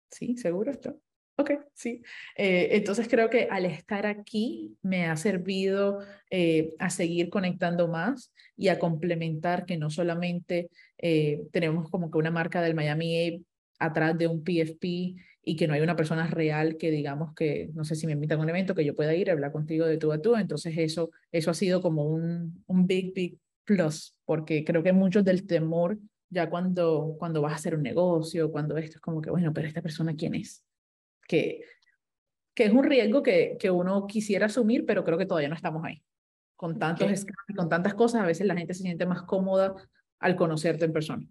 Sí, seguro esto. Ok, sí. Eh, entonces creo que al estar aquí me ha servido eh, a seguir conectando más y a complementar que no solamente eh, tenemos como que una marca del Miami atrás de un PFP y que no hay una persona real que digamos que, no sé si me invitan a un evento, que yo pueda ir a hablar contigo de tú a tú. Entonces eso, eso ha sido como un, un big, big plus, porque creo que muchos del temor ya cuando, cuando vas a hacer un negocio, cuando esto es como que, bueno, pero esta persona quién es que, que es un riesgo que, que uno quisiera asumir, pero creo que todavía no estamos ahí. Con tantos y con tantas cosas, a veces la gente se siente más cómoda al conocerte en persona.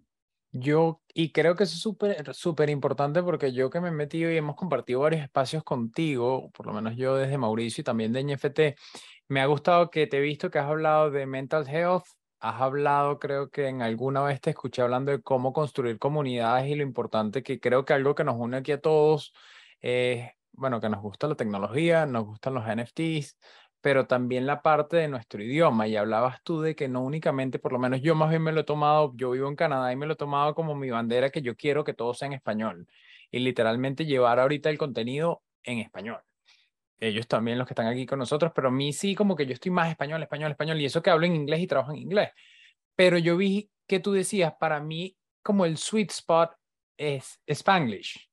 Yo, y creo que eso es súper, súper importante porque yo que me he metido y hemos compartido varios espacios contigo, por lo menos yo desde Mauricio y también de NFT, me ha gustado que te he visto que has hablado de mental health, has hablado, creo que en alguna vez te escuché hablando de cómo construir comunidades y lo importante que creo que algo que nos une aquí a todos eh, bueno, que nos gusta la tecnología, nos gustan los NFTs, pero también la parte de nuestro idioma. Y hablabas tú de que no únicamente, por lo menos yo más bien me lo he tomado, yo vivo en Canadá y me lo he tomado como mi bandera que yo quiero que todo sea en español. Y literalmente llevar ahorita el contenido en español. Ellos también los que están aquí con nosotros, pero a mí sí como que yo estoy más español, español, español, y eso que hablo en inglés y trabajo en inglés. Pero yo vi que tú decías, para mí como el sweet spot es Spanglish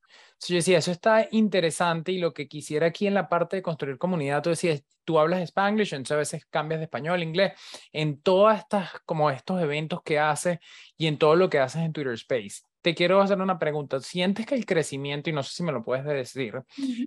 yo decía, eso está interesante y lo que quisiera aquí en la parte de construir comunidad, tú decías, tú hablas Spanglish, entonces a veces cambias de español, inglés, en todas estas, como estos eventos que haces y en todo lo que haces en Twitter Space. Te quiero hacer una pregunta. ¿Sientes que el crecimiento, y no sé si me lo puedes decir,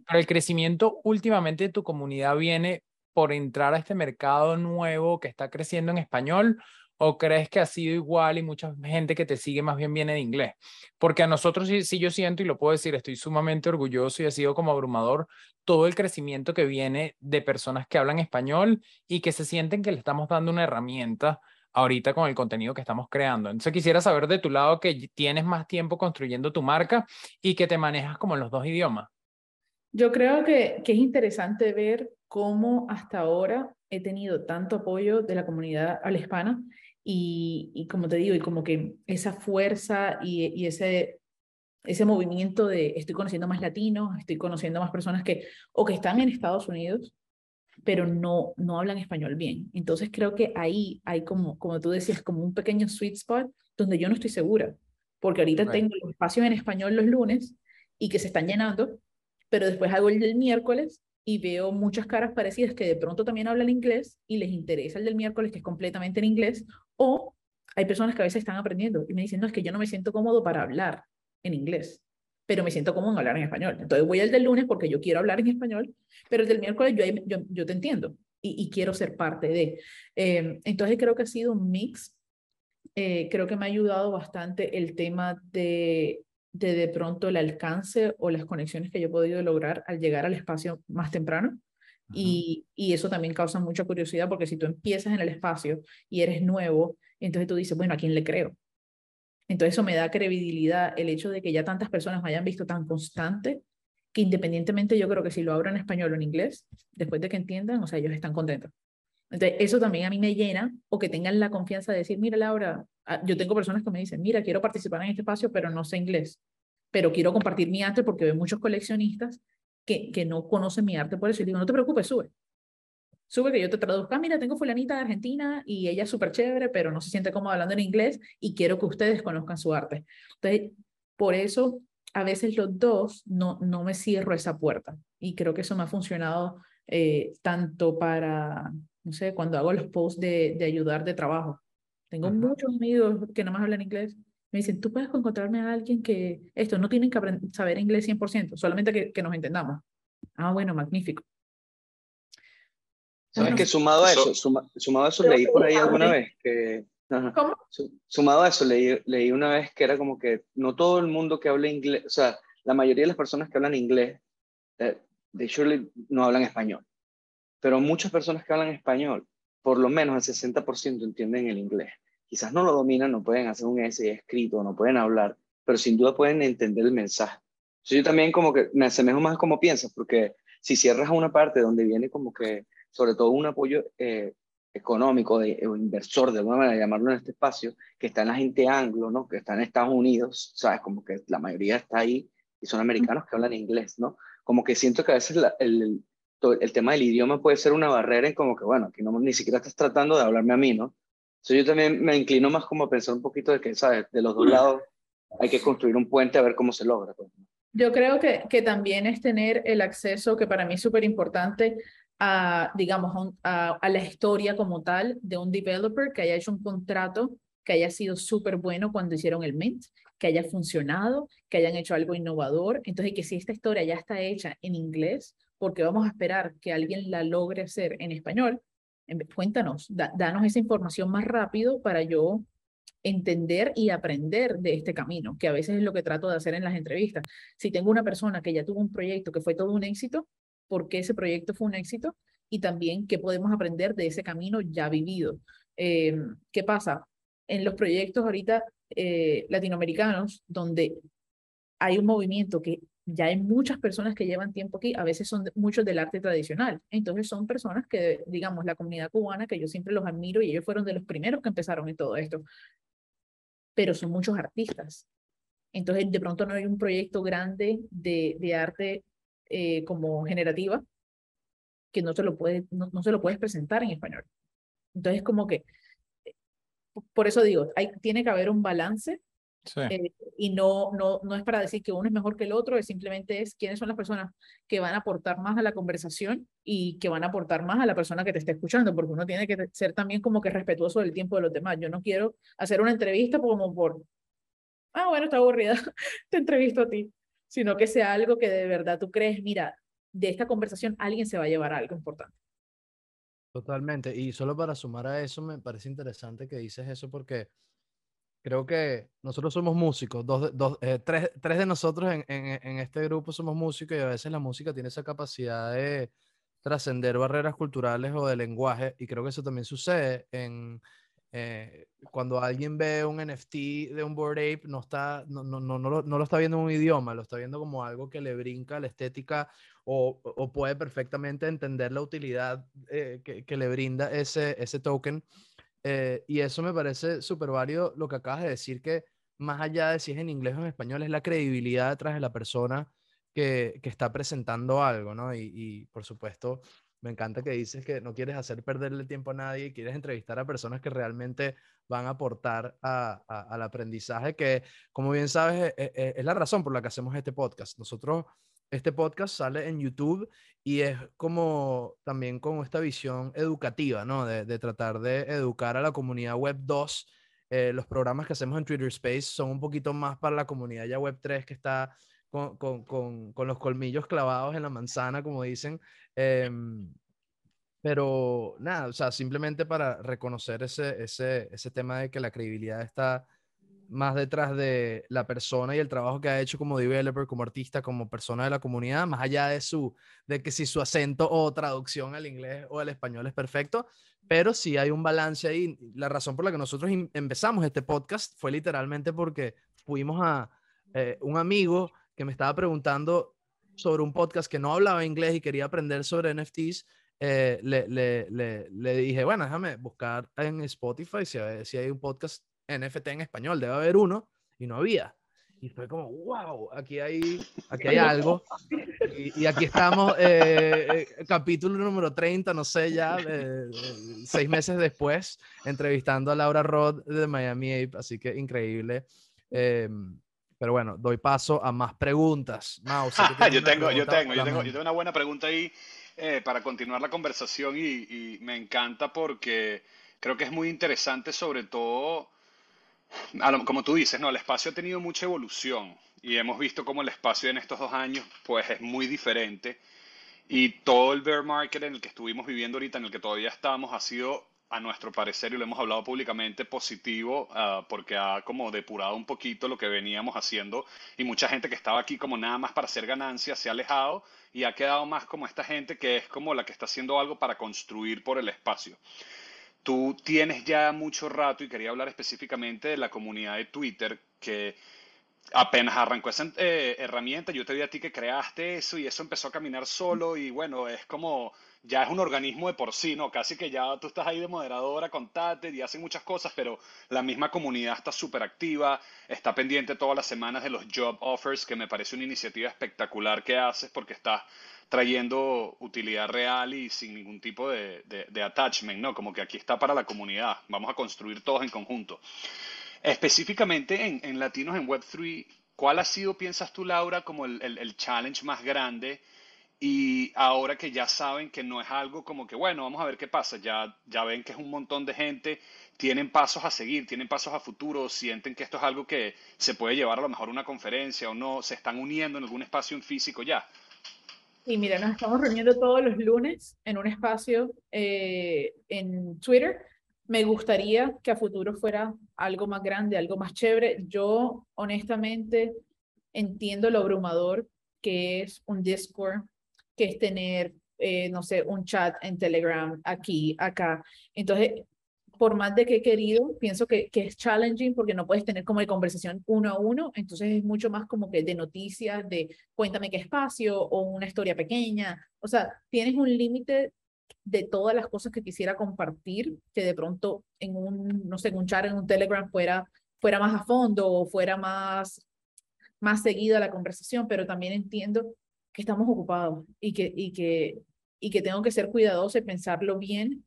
pero el crecimiento últimamente de tu comunidad viene por entrar a este mercado nuevo que está creciendo en español ¿O crees que ha sido igual y mucha gente que te sigue más bien viene de inglés? Porque a nosotros sí, sí yo siento y lo puedo decir, estoy sumamente orgulloso y ha sido como abrumador todo el crecimiento que viene de personas que hablan español y que se sienten que le estamos dando una herramienta ahorita con el contenido que estamos creando. Entonces quisiera saber de tu lado que tienes más tiempo construyendo tu marca y que te manejas como en los dos idiomas. Yo creo que, que es interesante ver cómo hasta ahora he tenido tanto apoyo de la comunidad al hispana y, y, como te digo, y como que esa fuerza y, y, ese, ese movimiento de estoy conociendo más latinos, estoy conociendo más personas que o que están en Estados Unidos, pero no, no hablan español bien. Entonces creo que ahí hay como, como tú decías, como un pequeño sweet spot donde yo no estoy segura, porque ahorita tengo espacios en español los lunes y que se están llenando, pero después hago el del miércoles y veo muchas caras parecidas que de pronto también hablan inglés y les interesa el del miércoles que es completamente en inglés o hay personas que a veces están aprendiendo y me dicen, no, es que yo no me siento cómodo para hablar en inglés, pero me siento cómodo en hablar en español. Entonces voy al del lunes porque yo quiero hablar en español, pero el del miércoles yo, yo, yo te entiendo y, y, quiero ser parte de. Eh, entonces creo que ha sido un mix. Eh, creo que me ha ayudado bastante el tema de de de pronto el alcance o las conexiones que yo he podido lograr al llegar al espacio más temprano. Y, y, eso también causa mucha curiosidad porque si tú empiezas en el espacio y eres nuevo, entonces tú dices, bueno, ¿a quién le creo? Entonces eso me da credibilidad el hecho de que ya tantas personas me hayan visto tan constante que independientemente yo creo que si lo abro en español o en inglés, después de que entiendan, o sea, ellos están contentos. Entonces eso también a mí me llena o que tengan la confianza de decir, mira Laura, Ah, yo tengo personas que me dicen, mira, quiero participar en este espacio, pero no sé inglés, pero quiero compartir mi arte porque veo muchos coleccionistas que, que no conocen mi arte por eso. Y digo, no te preocupes, sube. Sube que yo te traduzca, "Ah, mira, tengo fulanita de Argentina y ella es súper chévere, pero no se siente cómoda hablando en inglés y quiero que ustedes conozcan su arte. Entonces, por eso a veces los dos no, no me cierro esa puerta y creo que eso me ha funcionado eh, tanto para, no sé, cuando hago los posts de, de ayudar de trabajo. Tengo Ajá. muchos amigos que nada más hablan inglés. Me dicen, tú puedes encontrarme a alguien que esto no tienen que saber inglés 100%, solamente que, que nos entendamos. Ah, bueno, magnífico. ¿Sabes Bueno, que sumado a Eso- eso, suma- sumado a eso, leí por ahí alguna vez que... ajá. ¿Cómo? Su- Sumado a eso, leí, leí una vez que era como que no todo el mundo que habla inglés, o sea, la mayoría de las personas que hablan inglés, eh, de surely no hablan español. Pero muchas personas que hablan español, por lo menos el 60% entienden el inglés. Quizás no lo dominan, no pueden hacer un essay escrito, no pueden hablar, pero sin duda pueden entender el mensaje. Entonces, yo también como que me asemejo más a cómo piensas, porque si cierras a una parte donde viene como que, sobre todo un apoyo eh, económico de, o inversor, de alguna manera llamarlo en este espacio, que está en la gente anglo, ¿no? Que está en Estados Unidos, ¿sabes? Como que la mayoría está ahí y son americanos que hablan inglés, ¿no? Como que siento que a veces el, el, tema del idioma puede ser una barrera en como que, bueno, aquí no, ni siquiera estás tratando de hablarme a mí, ¿no? Entonces yo también me inclino más como a pensar un poquito de que, ¿sabes? De los dos lados hay que construir un puente a ver cómo se logra. Pues. Yo creo que, que también es tener el acceso, que para mí es súper importante, a, digamos, a, a, la historia como tal de un developer que haya hecho un contrato que haya sido súper bueno cuando hicieron el Mint, que haya funcionado, que hayan hecho algo innovador. Entonces, que si esta historia ya está hecha en inglés, porque vamos a esperar que alguien la logre hacer en español, vez- cuéntanos, da- danos esa información más rápido para yo entender y aprender de este camino, que a veces es lo que trato de hacer en las entrevistas. Si tengo una persona que ya tuvo un proyecto que fue todo un éxito, ¿por qué ese proyecto fue un éxito? Y también qué podemos aprender de ese camino ya vivido. Eh, ¿Qué pasa? En los proyectos ahorita eh, latinoamericanos, donde hay un movimiento que ya hay muchas personas que llevan tiempo aquí, a veces son muchos del arte tradicional. Entonces son personas que, digamos, la comunidad cubana, que yo siempre los admiro y ellos fueron de los primeros que empezaron en todo esto, pero son muchos artistas. Entonces, de pronto no hay un proyecto grande de, de arte eh, como generativa que no se lo puede, no, no se lo puedes presentar en español. Entonces, como que, eh, por eso digo, hay, tiene que haber un balance Sí. eh, y no, no, no es para decir que uno es mejor que el otro, es simplemente es quiénes son las personas que van a aportar más a la conversación y que van a aportar más a la persona que te está escuchando, porque uno tiene que ser también como que respetuoso del tiempo de los demás. Yo no quiero hacer una entrevista como por, ah, bueno, está aburrida, te entrevisto a ti, sino que sea algo que de verdad tú crees, mira, de esta conversación alguien se va a llevar algo importante. Totalmente. Y solo para sumar a eso, me parece interesante que dices eso porque creo que nosotros somos músicos, dos, dos, eh, tres, tres de nosotros en, en- en este grupo somos músicos y a veces la música tiene esa capacidad de trascender barreras culturales o de lenguaje y creo que eso también sucede en eh, cuando alguien ve un NFT de un Bored Ape, no, está, no, no, no, no, lo, no lo está viendo en un idioma, lo está viendo como algo que le brinca la estética o, o puede perfectamente entender la utilidad eh, que, que le brinda ese, ese token. Eh, y eso me parece súper válido lo que acabas de decir, que más allá de si es en inglés o en español, es la credibilidad detrás de la persona que, que está presentando algo, ¿no? Y, y, por supuesto, me encanta que dices que no quieres hacer perderle tiempo a nadie, quieres entrevistar a personas que realmente van a aportar al aprendizaje, que como bien sabes, es, es, es la razón por la que hacemos este podcast. Nosotros este podcast sale en YouTube y es como también con esta visión educativa, ¿no? De, de tratar de educar a la comunidad Web 2. Eh, los programas que hacemos en Twitter Space son un poquito más para la comunidad ya Web 3 que está con, con, con, los colmillos clavados en la manzana, como dicen. Eh, pero nada, o sea, simplemente para reconocer ese, ese, ese tema de que la credibilidad está más detrás de la persona y el trabajo que ha hecho como developer, como artista, como persona de la comunidad, más allá de su de que si su acento o traducción al inglés o al español es perfecto, pero sí hay un balance ahí. La razón por la que nosotros empezamos este podcast fue literalmente porque fuimos a eh, un amigo que me estaba preguntando sobre un podcast que no hablaba inglés y quería aprender sobre NFTs. Eh, le, le, le, le, dije, bueno, déjame buscar en Spotify si, si hay un podcast NFT en español, debe haber uno, y no había. y fue como, wow, aquí hay, aquí hay algo. Y, aquí estamos, eh, eh, capítulo número 30, no sé ya, seis meses después, entrevistando a Laura Rod de Miami Ape, así que increíble. Pero bueno, doy paso a más preguntas. yo, tengo, yo, tengo, yo, tengo, yo tengo una buena pregunta ahí para continuar la conversación y, y me encanta porque creo que es muy interesante sobre todo como tú dices, no, el espacio ha tenido mucha evolución y hemos visto cómo el espacio en estos dos años pues es muy diferente y todo el bear market en el que estuvimos viviendo ahorita, en el que todavía estamos, ha sido a nuestro parecer, y lo hemos hablado públicamente, positivo, ah, porque ha como depurado un poquito lo que veníamos haciendo y mucha gente que estaba aquí como nada más para hacer ganancias se ha alejado y ha quedado más como esta gente que es como la que está haciendo algo para construir por el espacio. Tú tienes ya mucho rato y quería hablar específicamente de la comunidad de Twitter que apenas arrancó esa eh, herramienta, yo te vi a ti que creaste eso y eso empezó a caminar solo y bueno, es como, ya es un organismo de por sí, ¿no? Casi que ya tú estás ahí de moderadora, contate y hacen muchas cosas, pero la misma comunidad está súper activa, está pendiente todas las semanas de los job offers, que me parece una iniciativa espectacular que haces porque estás trayendo utilidad real y sin ningún tipo de, de, attachment, ¿no? Como que aquí está para la comunidad, vamos a construir todos en conjunto. Específicamente en, en Latinos en Web3, ¿cuál ha sido, piensas tú, Laura, como el, el, challenge más grande? Y ahora que ya saben que no es algo como que, bueno, vamos a ver qué pasa, ya, ya ven que es un montón de gente, tienen pasos a seguir, tienen pasos a futuro, sienten que esto es algo que se puede llevar a lo mejor a una conferencia o no, se están uniendo en algún espacio en físico ya. Y mira, nos estamos reuniendo todos los lunes en un espacio eh, en Twitter. Me gustaría que a futuro fuera algo más grande, algo más chévere. Yo, honestamente, entiendo lo abrumador que es un Discord, que es tener, eh, no sé, un chat en Telegram aquí, acá. Entonces, por más de que he querido, pienso que, es challenging porque no puedes tener como de conversación uno a uno, entonces es mucho más como que de noticias, de cuéntame qué espacio o una historia pequeña, o sea, tienes un límite de todas las cosas que quisiera compartir, que de pronto en un, no sé, en un chat, en un Telegram fuera, fuera más a fondo o fuera más, más seguida la conversación, pero también entiendo que estamos ocupados y que, y que, y que tengo que ser cuidadoso y pensarlo bien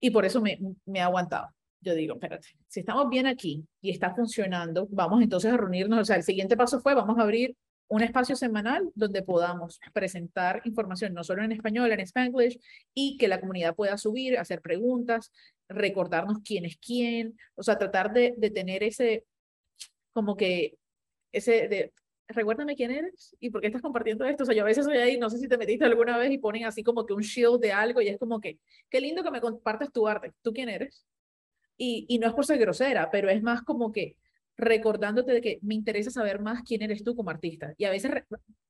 y por eso me, me he aguantado. Yo digo, espérate, si estamos bien aquí y está funcionando, vamos entonces a reunirnos. O sea, el siguiente paso fue, vamos a abrir un espacio semanal donde podamos presentar información no solo en español, en spanglish, y que la comunidad pueda subir, hacer preguntas, recordarnos quién es quién, o sea, tratar de, de tener ese, como que, ese, de, recuérdame quién eres y por qué estás compartiendo esto. O sea, yo a veces soy ahí, no sé si te metiste alguna vez y ponen así como que un shield de algo y es como que, qué lindo que me compartes tu arte. ¿Tú quién eres? Y, y no es por ser grosera, pero es más como que recordándote de que me interesa saber más quién eres tú como artista. Y a veces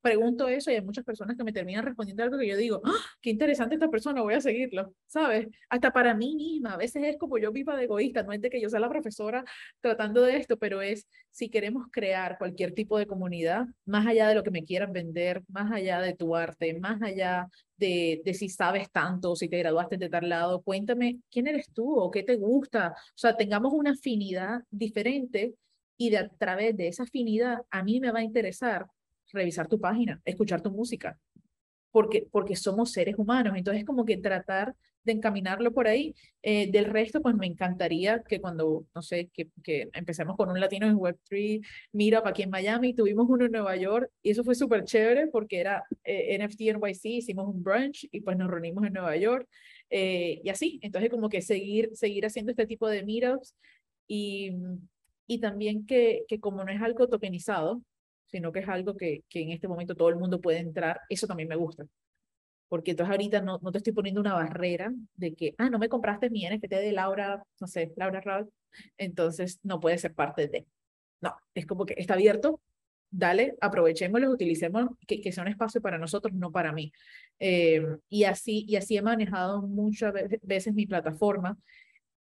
pregunto eso y hay muchas personas que me terminan respondiendo algo que yo digo, ¡Ah, qué interesante esta persona, voy a seguirlo, ¿sabes? Hasta para mí misma, a veces es como yo viva de egoísta, no es de que yo sea la profesora tratando de esto, pero es si queremos crear cualquier tipo de comunidad, más allá de lo que me quieran vender, más allá de tu arte, más allá de, de si sabes tanto, si te graduaste de tal lado, cuéntame quién eres tú o qué te gusta, o sea, tengamos una afinidad diferente y de a través de esa afinidad a mí me va a interesar revisar tu página, escuchar tu música, porque, porque somos seres humanos. Entonces, como que tratar de encaminarlo por ahí. Eh, del resto, pues me encantaría que cuando, no sé, que, que empecemos con un latino en Web3 Meetup aquí en Miami, tuvimos uno en Nueva York y eso fue súper chévere porque era eh, NFT NYC, hicimos un brunch y pues nos reunimos en Nueva York eh, y así. Entonces, como que seguir, seguir haciendo este tipo de meetups y y también que, que como no es algo tokenizado, sino que es algo que, que en este momento todo el mundo puede entrar, eso también me gusta. Porque entonces ahorita no, no te estoy poniendo una barrera de que, ah, no me compraste mi NFT de Laura, no sé, Laura Raul, entonces no puede ser parte de. No, es como que está abierto, dale, aprovechémoslo, utilicemos, que, que sea un espacio para nosotros, no para mí. Eh, y, así, y así he manejado muchas veces mi plataforma,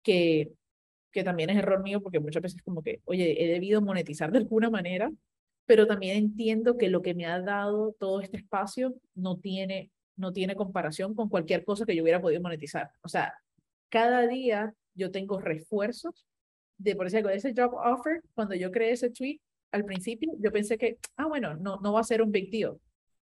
que que también es error mío porque muchas veces como que, oye, he debido monetizar de alguna manera, pero también entiendo que lo que me ha dado todo este espacio no tiene, no tiene comparación con cualquier cosa que yo hubiera podido monetizar. O sea, cada día yo tengo refuerzos de, por ejemplo, ese job offer, cuando yo creé ese tweet, al principio yo pensé que, ah, bueno, no, no va a ser un big deal.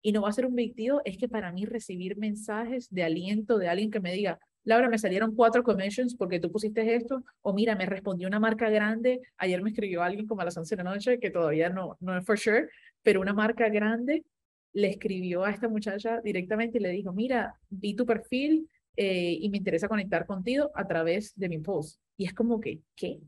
Y no va a ser un big deal, es que para mí recibir mensajes de aliento de alguien que me diga, Laura, me salieron cuatro commissions porque tú pusiste esto, o mira, me respondió una marca grande, ayer me escribió alguien como a las 11 de la noche, que todavía no, no es for sure, pero una marca grande le escribió a esta muchacha directamente y le dijo, mira, vi tu perfil eh, y me interesa conectar contigo a través de mi post. Y es como que, ¿qué?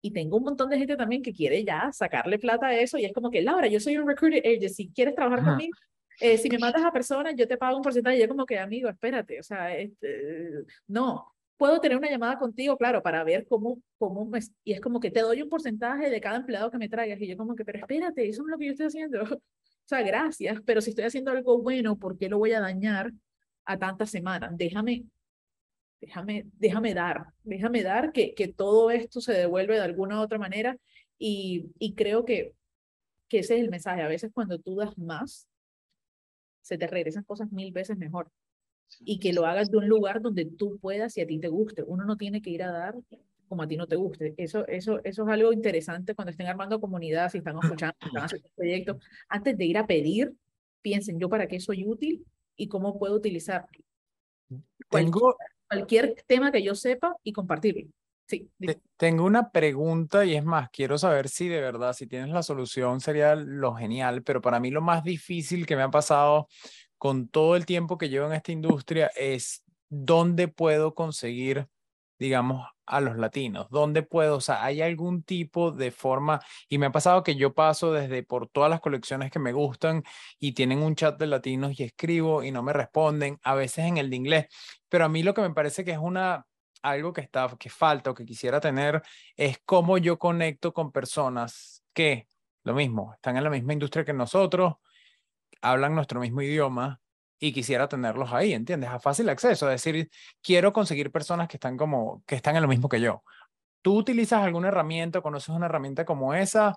Y tengo un montón de gente también que quiere ya sacarle plata a eso y es como que, Laura, yo soy un recruiter agency, ¿quieres trabajar conmigo? Eh, si me mandas a personas, yo te pago un porcentaje. Y yo como que, amigo, espérate, o sea, este, no. Puedo tener una llamada contigo, claro, para ver cómo, cómo me... Y es como que te doy un porcentaje de cada empleado que me traigas. Y yo como que, pero espérate, eso es lo que yo estoy haciendo. O sea, gracias, pero si estoy haciendo algo bueno, ¿por qué lo voy a dañar a tantas semanas? Déjame, déjame, déjame dar, déjame dar que, que todo esto se devuelve de alguna u otra manera. Y, y creo que, que ese es el mensaje. A veces cuando tú das más, se te regresan cosas mil veces mejor. Y que lo hagas de un lugar donde tú puedas y a ti te guste. Uno no tiene que ir a dar como a ti no te guste. Eso, eso, eso es algo interesante cuando estén armando comunidades si están escuchando, están haciendo proyectos. Antes de ir a pedir, piensen yo para qué soy útil y cómo puedo utilizar Tengo, cualquier tema que yo sepa y compartirlo. Sí. Tengo una pregunta y es más, quiero saber si de verdad, si tienes la solución, sería lo genial, pero para mí lo más difícil que me ha pasado con todo el tiempo que llevo en esta industria es dónde puedo conseguir, digamos, a los latinos? ¿Dónde puedo? O sea, ¿hay algún tipo de forma? Y me ha pasado que yo paso desde por todas las colecciones que me gustan y tienen un chat de latinos y escribo y no me responden, a veces en el de inglés, pero a mí lo que me parece que es una algo que está que falta o que quisiera tener es cómo yo conecto con personas que lo mismo, están en la misma industria que nosotros, hablan nuestro mismo idioma y quisiera tenerlos ahí, ¿entiendes? A fácil acceso, es decir, quiero conseguir personas que están como que están en lo mismo que yo. ¿Tú utilizas alguna herramienta, conoces una herramienta como esa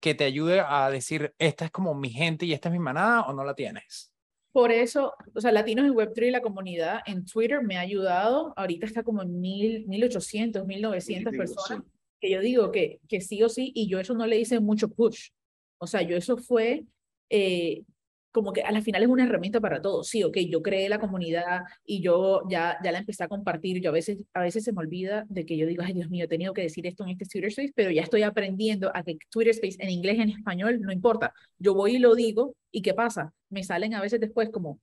que te ayude a decir, esta es como mi gente y esta es mi manada o no la tienes? Por eso, o sea, Latinos en Web3, la comunidad en Twitter me ha ayudado. Ahorita está como en mil, 1800, 1900 personas. Que yo digo que, que sí o sí, y yo eso no le hice mucho push. O sea, yo eso fue eh, como que a la final es una herramienta para todos. Sí, ok, yo creé la comunidad y yo ya, ya la empecé a compartir. Yo a veces, a veces se me olvida de que yo digo, ay Dios mío, he tenido que decir esto en este Twitter Space, pero ya estoy aprendiendo a que Twitter Space en inglés, en español, no importa. Yo voy y lo digo y ¿qué pasa? Me salen a veces después como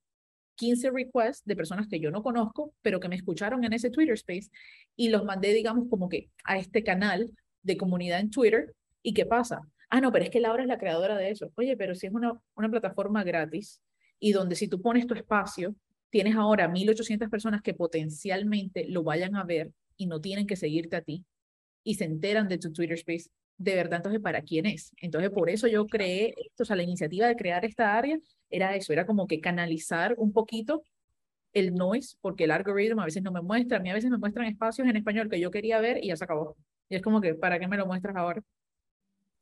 15 requests de personas que yo no conozco, pero que me escucharon en ese Twitter Space y los mandé, digamos, como que a este canal de comunidad en Twitter. ¿Y qué pasa? Ah, no, pero es que Laura es la creadora de eso. Oye, pero si es una, una plataforma gratis y donde si tú pones tu espacio, tienes ahora 1.800 personas que potencialmente lo vayan a ver y no tienen que seguirte a ti y se enteran de tu Twitter Space, de verdad, entonces, ¿para quién es? Entonces, por eso yo creé esto, o sea, la iniciativa de crear esta área era eso, era como que canalizar un poquito el noise, porque el algoritmo a veces no me muestra, a mí a veces me muestran espacios en español que yo quería ver y ya se acabó. Y es como que, ¿para qué me lo muestras ahora?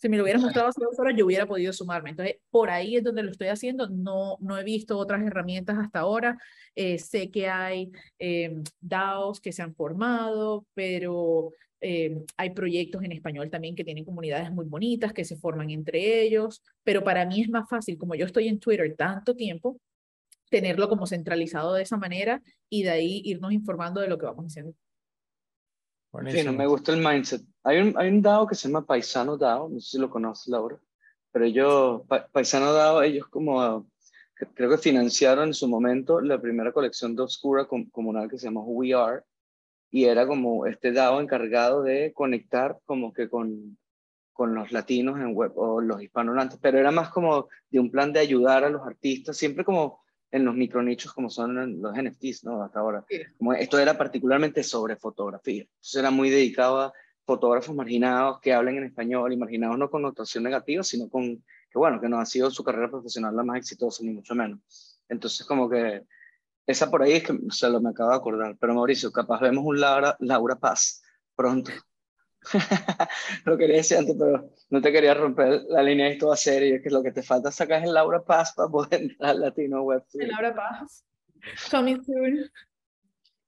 Si me lo hubieras mostrado hace dos horas, yo hubiera podido sumarme. Entonces, por ahí es donde lo estoy haciendo. No, no he visto otras herramientas hasta ahora. Eh, sé que hay eh, DAOs que se han formado, pero eh, hay proyectos en español también que tienen comunidades muy bonitas, que se forman entre ellos. Pero para mí es más fácil, como yo estoy en Twitter tanto tiempo, tenerlo como centralizado de esa manera y de ahí irnos informando de lo que vamos haciendo. Sí, no me gusta el mindset. Hay un, hay un DAO que se llama Paisano DAO, no sé si lo conoces, Laura, pero ellos, Paisano DAO, ellos como, creo que financiaron en su momento la primera colección de Obscura comunal que se llama We Are, y era como este DAO encargado de conectar como que con, con los latinos en web o los hispanohablantes, pero era más como de un plan de ayudar a los artistas, siempre como en los micronichos como son los NFTs, ¿no? Hasta ahora. Como esto era particularmente sobre fotografía. Entonces era muy dedicado a fotógrafos marginados que hablen en español y marginados no con notación negativa, sino con que, bueno, que no ha sido su carrera profesional la más exitosa, ni mucho menos. Entonces, como que esa por ahí es que se lo me acabo de acordar. Pero Mauricio, capaz vemos un Laura, Laura Paz pronto. Lo quería decir antes, pero no te quería romper la línea de toda serie, que lo que te falta sacar es el Laura Paz para poder entrar al Latino Web. El Laura Paz. Coming soon.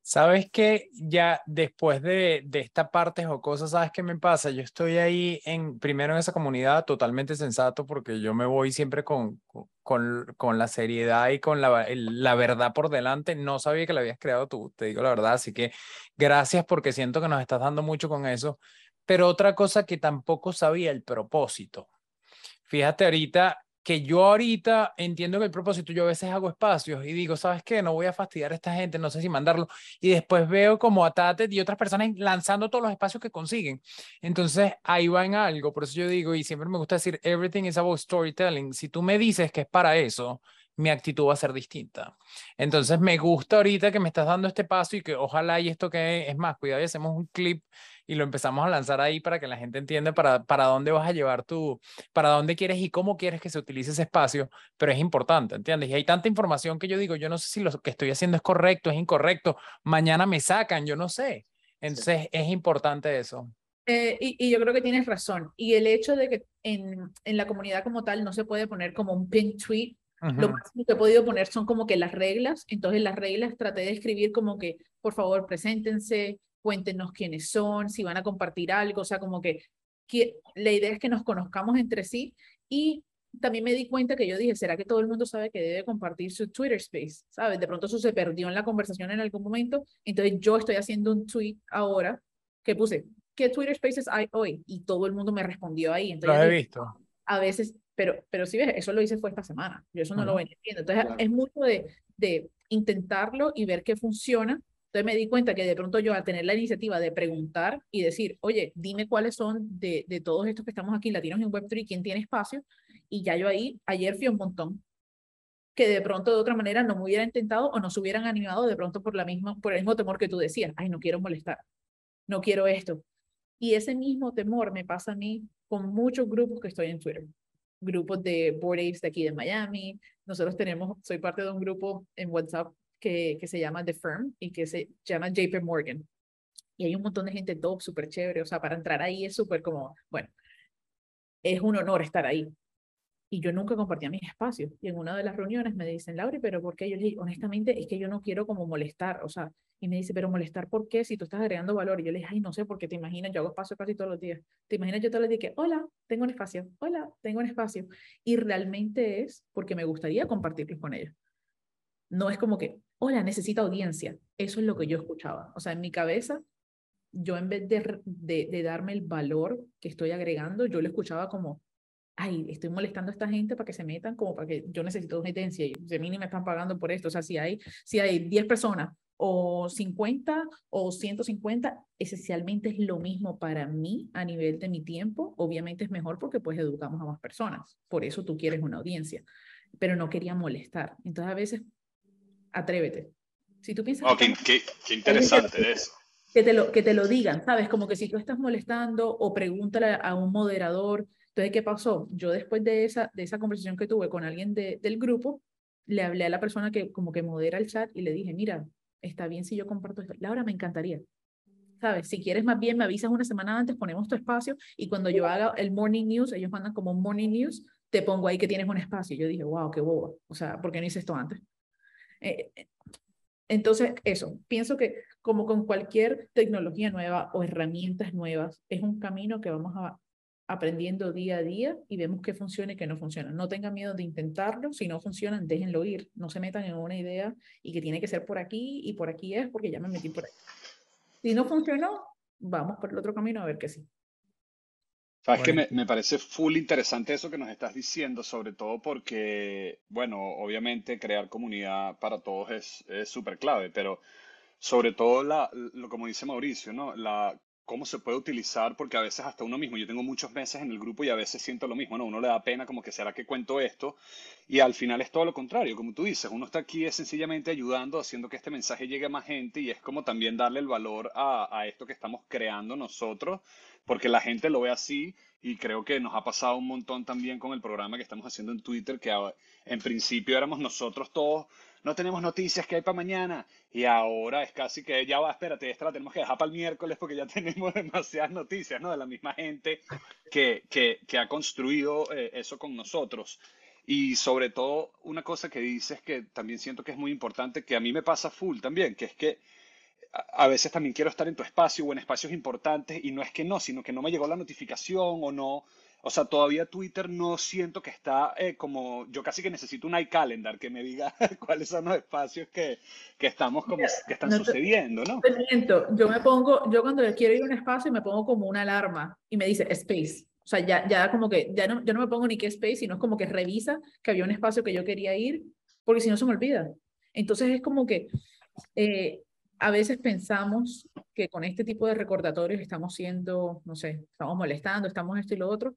Sabes que ya después de, de esta parte o cosas, ¿sabes qué me pasa? Yo estoy ahí en, primero en esa comunidad totalmente sensato porque yo me voy siempre con, con, con la seriedad y con la, la verdad por delante. No sabía que la habías creado tú, te digo la verdad. Así que gracias porque siento que nos estás dando mucho con eso. Pero otra cosa que tampoco sabía, el propósito. Fíjate ahorita que yo ahorita entiendo que el propósito, yo a veces hago espacios y digo, ¿sabes qué? No voy a fastidiar a esta gente, no sé si mandarlo. Y después veo como a y otras personas lanzando todos los espacios que consiguen. Entonces ahí va en algo. Por eso yo digo, y siempre me gusta decir, everything is about storytelling. Si tú me dices que es para eso, mi actitud va a ser distinta. Entonces me gusta ahorita que me estás dando este paso y que ojalá y esto que es más, cuidado y hacemos un clip y lo empezamos a lanzar ahí para que la gente entienda para, para dónde vas a llevar tu, para dónde quieres y cómo quieres que se utilice ese espacio, pero es importante, ¿entiendes? Y hay tanta información que yo digo, yo no sé si lo que estoy haciendo es correcto, es incorrecto, mañana me sacan, yo no sé. Entonces es importante eso. Eh, y, y, yo creo que tienes razón. Y el hecho de que en, en, la comunidad como tal no se puede poner como un pin tweet. -huh. Lo máximo que he podido poner son como que las reglas. Entonces las reglas traté de escribir como que, por favor, preséntense, cuéntenos quiénes son, si van a compartir algo, o sea, como que, que la idea es que nos conozcamos entre sí y también me di cuenta que yo dije, ¿será que todo el mundo sabe que debe compartir su Twitter Space? ¿Sabes? De pronto eso se perdió en la conversación en algún momento, entonces yo estoy haciendo un tweet ahora que puse, ¿qué Twitter Spaces hay hoy? Y todo el mundo me respondió ahí. Entonces, Lo he visto. A veces, pero, pero si ves, eso lo hice fue esta semana, yo eso no -huh. lo venía. Entonces claro. es mucho de, de intentarlo y ver qué funciona entonces me di cuenta que de pronto yo al tener la iniciativa de preguntar y decir, oye, dime cuáles son de, de todos estos que estamos aquí, latinos en Web3, quién tiene espacio, y ya yo ahí, ayer fui un montón, que de pronto de otra manera no me hubiera intentado o no se hubieran animado de pronto por, la misma, por el mismo temor que tú decías, ay, no quiero molestar, no quiero esto. Y ese mismo temor me pasa a mí con muchos grupos que estoy en Twitter. Grupos de Board Apes de aquí de Miami. Nosotros tenemos, soy parte de un grupo en WhatsApp que, que se llama The Firm y que se llama JP Morgan. Y hay un montón de gente top, súper chévere. O sea, para entrar ahí es súper como, bueno, es un honor estar ahí. Y yo nunca compartía mis espacios. Y en una de las reuniones me dicen, Laura, ¿pero por qué? Yo le dije, honestamente, es que yo no quiero como molestar. O sea, y me dice, ¿pero molestar por qué? Si tú estás agregando valor. Y yo le dije, ay, no sé, porque te imaginas, yo hago espacio casi todos los días. Te imaginas, yo todos los días que, hola, tengo un espacio. Hola, tengo un espacio. Y realmente es porque me gustaría compartirlos con ellos. No es como que, hola, necesito audiencia. Eso es lo que yo escuchaba. O sea, en mi cabeza, yo en vez de, de, de darme el valor que estoy agregando, yo lo escuchaba como, ay, estoy molestando a esta gente para que se metan, como para que yo necesito audiencia y de mí ni me están pagando por esto. O sea, si hay, si hay 10 personas o 50 o 150, esencialmente es lo mismo para mí a nivel de mi tiempo. Obviamente es mejor porque pues educamos a más personas. Por eso tú quieres una audiencia. Pero no quería molestar. Entonces a veces atrévete. Si tú piensas... Oh, que, qué, qué, interesante que, eso. Que te, lo, que te lo digan, ¿sabes? Como que si tú estás molestando o pregúntale a un moderador, entonces, ¿qué pasó? Yo después de esa, de esa conversación que tuve con alguien de, del grupo, le hablé a la persona que como que modera el chat y le dije, mira, está bien si yo comparto esto. Laura, me encantaría. ¿Sabes? Si quieres más bien, me avisas una semana antes, ponemos tu espacio y cuando yo haga el morning news, ellos mandan como morning news, te pongo ahí que tienes un espacio. Yo dije, wow, qué boba. O sea, ¿por qué no hice esto antes? Eh, entonces, eso, pienso que como con cualquier tecnología nueva o herramientas nuevas, es un camino que vamos a, aprendiendo día a día y vemos qué funciona y qué no funciona. No tengan miedo de intentarlo, si no funcionan, déjenlo ir, no se metan en una idea y que tiene que ser por aquí y por aquí es porque ya me metí por ahí. Si no funcionó, vamos por el otro camino a ver que sí. Sabes bueno. que me, me, parece full interesante eso que nos estás diciendo, sobre todo porque, bueno, obviamente crear comunidad para todos es súper clave, pero sobre todo la, lo como dice Mauricio, ¿no? La cómo se puede utilizar, porque a veces hasta uno mismo, yo tengo muchos meses en el grupo y a veces siento lo mismo, ¿no? Uno le da pena como que será que cuento esto y al final es todo lo contrario, como tú dices, uno está aquí es sencillamente ayudando, haciendo que este mensaje llegue a más gente y es como también darle el valor a, a esto que estamos creando nosotros, porque la gente lo ve así y creo que nos ha pasado un montón también con el programa que estamos haciendo en Twitter, que en principio éramos nosotros todos no tenemos noticias que hay para mañana. Y ahora es casi que ya va, espérate, esta la tenemos que dejar para el miércoles porque ya tenemos demasiadas noticias, ¿no? De la misma gente que, que, que ha construido eh, eso con nosotros. Y sobre todo, una cosa que dices que también siento que es muy importante, que a mí me pasa full también, que es que a veces también quiero estar en tu espacio o en espacios importantes y no es que no, sino que no me llegó la notificación o no. O sea, todavía Twitter no siento que está eh, como, yo casi que necesito un iCalendar que me diga cuáles son los espacios que, que estamos como, que están no te- sucediendo, ¿no? Te miento, yo me pongo, yo cuando quiero ir a un espacio me pongo como una alarma y me dice space. O sea, ya, ya como que, ya no, yo no me pongo ni qué space, sino es como que revisa que había un espacio que yo quería ir, porque si no se me olvida. Entonces es como que eh, a veces pensamos que con este tipo de recordatorios estamos siendo, no sé, estamos molestando, estamos esto y lo otro.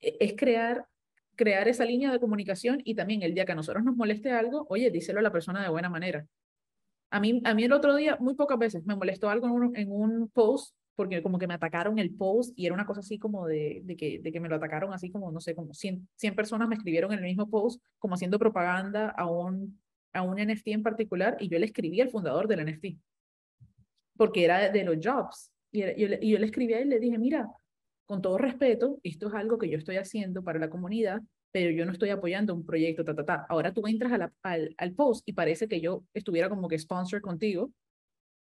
E- Es crear, crear esa línea de comunicación y también el día que a nosotros nos moleste algo, oye, díselo a la persona de buena manera. A mí, a mí el otro día, muy pocas veces, me molestó algo en un, en un post, porque como que me atacaron el post y era una cosa así como de, de, que, de que me lo atacaron así como, no sé, como 100, 100 personas me escribieron en el mismo post, como haciendo propaganda a un, a un NFT en particular, y yo le escribí al fundador del NFT, porque era de, los jobs. Y, yo, le- escribí a él y le dije, mira, con todo respeto, esto es algo que yo estoy haciendo para la comunidad, pero yo no estoy apoyando un proyecto, ta, ta, ta. Ahora tú entras a al, al post y parece que yo estuviera como que sponsor contigo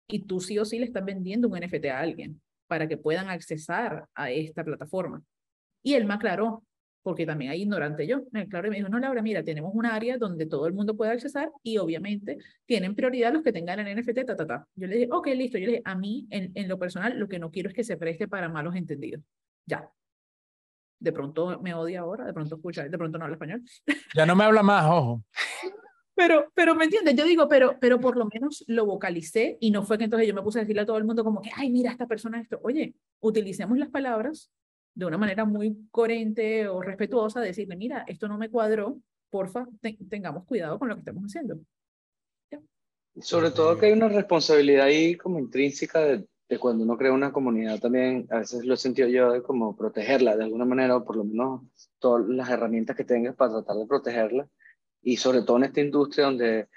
y tú sí o sí le estás vendiendo un NFT a alguien para que puedan accesar a esta plataforma. Y él me aclaró, porque también hay ignorante yo, me aclaró y me dijo, no, Laura, mira, tenemos un área donde todo el mundo puede accesar y obviamente tienen prioridad los que tengan el NFT, ta, ta, ta. Yo le dije, ok, listo. Yo le dije, a mí, en, en lo personal, lo que no quiero es que se preste para malos entendidos. Ya. De pronto me odia ahora, de pronto escucha, de pronto no habla español. Ya no me habla más, ojo. Pero, pero me entiendes, yo digo, pero, pero por lo menos lo vocalicé y no fue que entonces yo me puse a decirle a todo el mundo como que, ay, mira, esta persona esto. Oye, utilicemos las palabras de una manera muy coherente o respetuosa, decirle, mira, esto no me cuadró, porfa, te- tengamos cuidado con lo que estamos haciendo. Y Sobre todo que hay una responsabilidad ahí como intrínseca de, de cuando uno crea una comunidad también, a veces lo he sentido yo de como protegerla de alguna manera, o por lo menos todas las herramientas que tengas para tratar de protegerla. Y sobre todo en esta industria donde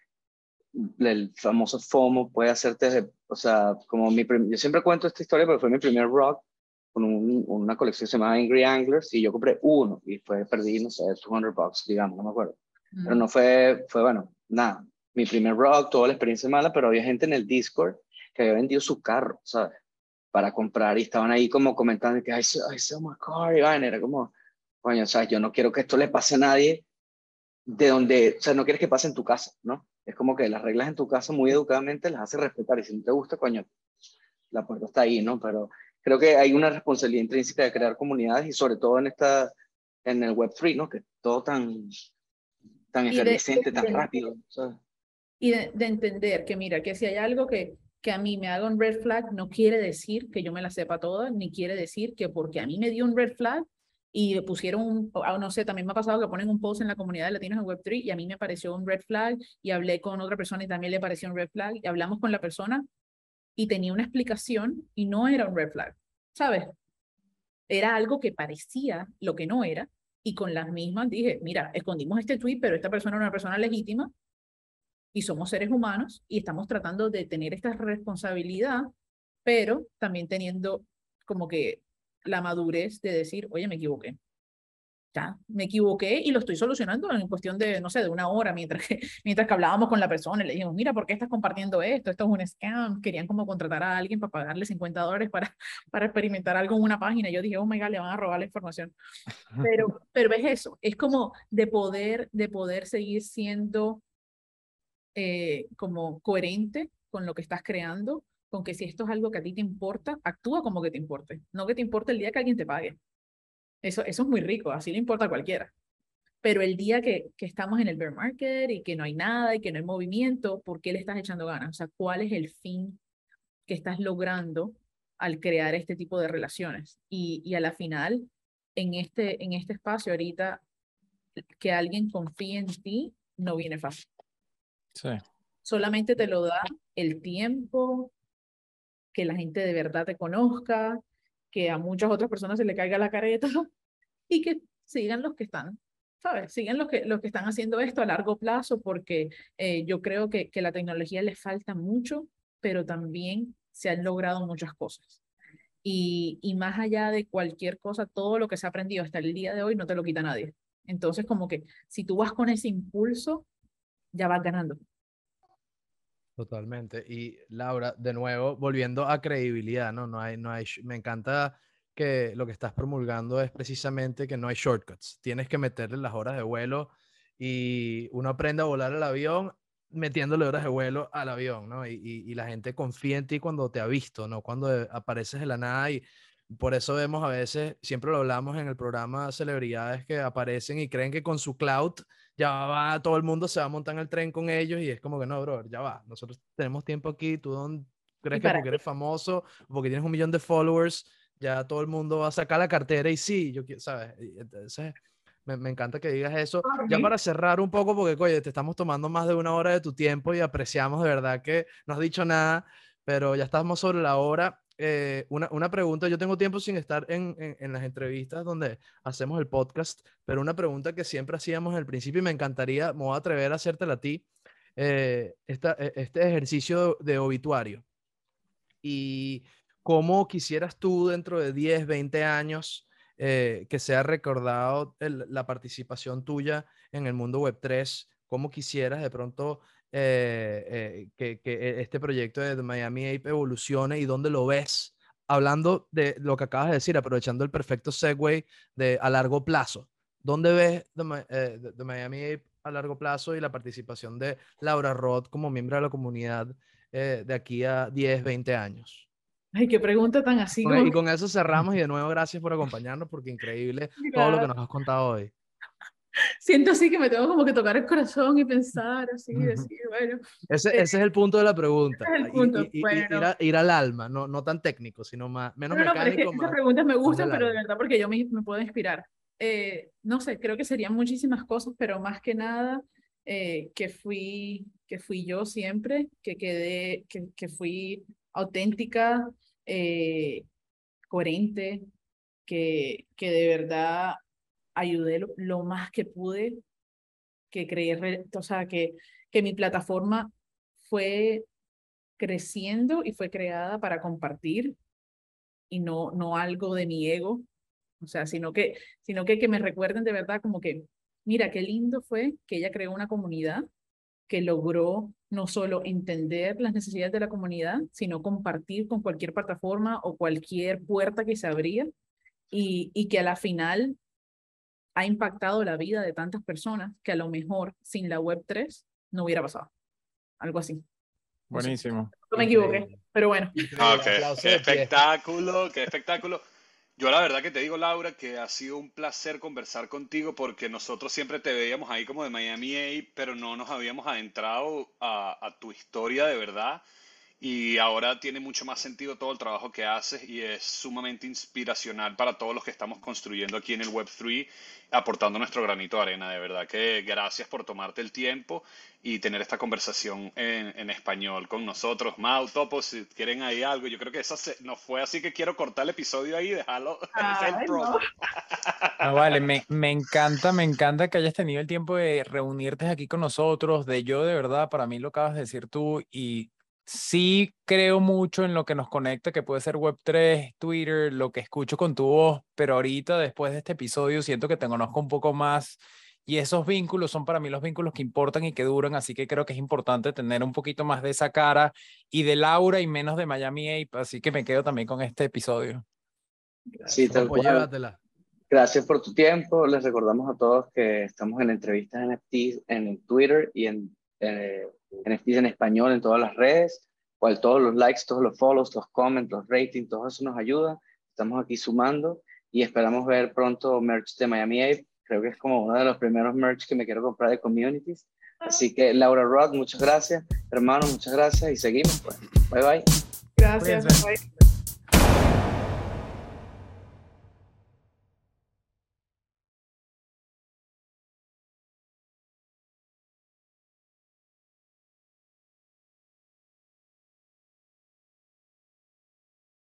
el famoso FOMO puede hacerte, o sea, como mi, yo siempre cuento esta historia porque fue mi primer rock con un- una colección llamaba Angry Anglers y yo compré uno y fue, perdí, no sé, 200 bucks, digamos, no me acuerdo. Pero no fue, fue bueno, nada. Mi primer rock, toda la experiencia mala, pero había gente en el Discord que había vendido su carro, ¿sabes? Para comprar y estaban ahí como comentando que, sell, I sell my car, y vaina, era como, coño, o sea, yo no quiero que esto le pase a nadie de donde, o sea, no quieres que pase en tu casa, ¿no? Es como que las reglas en tu casa muy educadamente las hace respetar y si no te gusta, coño, la puerta está ahí, ¿no? Pero creo que hay una responsabilidad intrínseca de crear comunidades y sobre todo en esta, en el Web3, ¿no? Que todo tan, tan efervescente, tan rápido, ¿sabes? y de, de entender que, mira, que si hay algo que, que a mí me haga un red flag, no quiere decir que yo me la sepa toda, ni quiere decir que porque a mí me dio un red flag y pusieron un, ah, no sé, también me ha pasado que ponen un post en la comunidad de latinos en Web3 y a mí me pareció un red flag y hablé con otra persona y también le pareció un red flag y hablamos con la persona y tenía una explicación y no era un red flag, ¿sabes? Era algo que parecía lo que no era y con las mismas dije, mira, escondimos este tweet, pero esta persona era una persona legítima y somos seres humanos y estamos tratando de tener esta responsabilidad, pero también teniendo como que la madurez de decir, oye, me equivoqué. Me equivoqué y lo estoy solucionando en cuestión de, no sé, de una hora, mientras que, mientras que hablábamos con la persona y le dijimos, mira, ¿por qué estás compartiendo esto? Esto es un scam. Querían como contratar a alguien para pagarle 50 dólares para, para experimentar algo en una página. Yo dije, oh my God, le van a robar la información. Pero, pero es eso, es como de poder, de poder seguir siendo eh, como coherente con lo que estás creando, con que si esto es algo que a ti te importa, actúa como que te importe, no que te importe el día que alguien te pague. Eso, eso es muy rico, así le importa a cualquiera. Pero el día que, que estamos en el bear market y que no hay nada y que no hay movimiento, ¿por qué le estás echando ganas? O sea, ¿cuál es el fin que estás logrando al crear este tipo de relaciones? Y, y a la final, en este, en este espacio ahorita, que alguien confíe en ti no viene fácil Sí. solamente te lo da el tiempo, que la gente de verdad te conozca, que a muchas otras personas se le caiga la careta y que sigan los que están, ¿sabes? Sigan los que, los que están haciendo esto a largo plazo porque eh, yo creo que, que la tecnología le falta mucho, pero también se han logrado muchas cosas. Y, y más allá de cualquier cosa, todo lo que se ha aprendido hasta el día de hoy no te lo quita nadie. Entonces, como que si tú vas con ese impulso, ya vas ganando. Totalmente. Y Laura, de nuevo, volviendo a credibilidad, ¿no? No hay, no hay, me encanta que lo que estás promulgando es precisamente que no hay shortcuts. Tienes que meterle las horas de vuelo y uno aprende a volar el avión metiéndole horas de vuelo al avión, ¿no? Y, y, la gente confía en ti cuando te ha visto, ¿no? Cuando apareces de la nada y por eso vemos a veces, siempre lo hablamos en el programa, celebridades que aparecen y creen que con su cloud ya va, todo el mundo se va a montar en el tren con ellos y es como que no, bro, ya va, nosotros tenemos tiempo aquí, tú dónde crees que porque eres famoso, porque tienes un millón de followers, ya todo el mundo va a sacar la cartera y sí, yo quiero, ¿sabes? Entonces, me, me, encanta que digas eso. Ya para cerrar un poco, porque, oye, te estamos tomando más de una hora de tu tiempo y apreciamos de verdad que no has dicho nada, pero ya estamos sobre la hora. Eh, una, una, pregunta, yo tengo tiempo sin estar en, en, las entrevistas donde hacemos el podcast, pero una pregunta que siempre hacíamos al principio y me encantaría, me voy a atrever a hacértela a ti, eh, esta, e, este ejercicio de obituario. Y cómo quisieras tú dentro de 10, 20 años eh, que sea recordado la participación tuya en el mundo web 3, cómo quisieras de pronto eh, eh, que, este proyecto de Miami Ape evolucione y dónde lo ves, hablando de lo que acabas de decir, aprovechando el perfecto segue de a largo plazo. ¿Dónde ves de, eh, Miami Ape a largo plazo y la participación de Laura Roth como miembro de la comunidad de aquí a 10, 20 años? Ay, qué pregunta tan así. Y con eso cerramos y de nuevo gracias por acompañarnos porque increíble todo lo que nos has contado hoy siento así que me tengo como que tocar el corazón y pensar así, decir, bueno. Ese, ese, es el punto de la pregunta. ir, al alma, no, no tan técnico, sino más, menos mecánico. esas preguntas me gustan, pero de verdad porque yo me, me puedo inspirar. Eh, no sé, creo que serían muchísimas cosas, pero más que nada eh, que, fui, que fui yo siempre, que quedé, que, que fui auténtica, eh, coherente, que, que de verdad ayudé lo, más que pude, que creé, o sea, que, que mi plataforma fue creciendo y fue creada para compartir y no, no algo de mi ego, o sea, sino que, sino que, que me recuerden de verdad como que, mira, qué lindo fue que ella creó una comunidad que logró no solo entender las necesidades de la comunidad, sino compartir con cualquier plataforma o cualquier puerta que se abría y, y que a la final ha impactado la vida de tantas personas que a lo mejor sin la Web3 no hubiera pasado. Algo así. Buenísimo. No me equivoqué, pero bueno. qué espectáculo, qué espectáculo. Yo la verdad que te digo, Laura, que ha sido un placer conversar contigo porque nosotros siempre te veíamos ahí como de Miami A, pero no nos habíamos adentrado a, a tu historia de verdad y ahora tiene mucho más sentido todo el trabajo que haces y es sumamente inspiracional para todos los que estamos construyendo aquí en el Web3, aportando nuestro granito de arena. De verdad que gracias por tomarte el tiempo y tener esta conversación en, español con nosotros. Mau, Topo, si quieren ahí algo, yo creo que eso no fue así que quiero cortar el episodio ahí y dejarlo. Ah, vale, me, me encanta, me encanta que hayas tenido el tiempo de reunirte aquí con nosotros, de yo de verdad, para mí lo acabas de decir tú y sí creo mucho en lo que nos conecta, que puede ser Web3, Twitter, lo que escucho con tu voz, pero ahorita después de este episodio siento que te conozco un poco más y esos vínculos son para mí los vínculos que importan y que duran, así que creo que es importante tener un poquito más de esa cara y de Laura y menos de Miami Ape, así que me quedo también con este episodio. Sí, tal cual. Gracias por tu tiempo. Les recordamos a todos que estamos en entrevistas en, en Twitter y en eh, NFTs en español en todas las redes, cual todos los likes, todos los follows, los comments, los ratings, todo eso nos ayuda. Estamos aquí sumando y esperamos ver pronto merch de Miami Ape. Creo que es como uno de los primeros merch que me quiero comprar de communities. Así que Laura Rod, muchas gracias. Hermano, muchas gracias y seguimos. Pues. Bye bye. Gracias. Bye.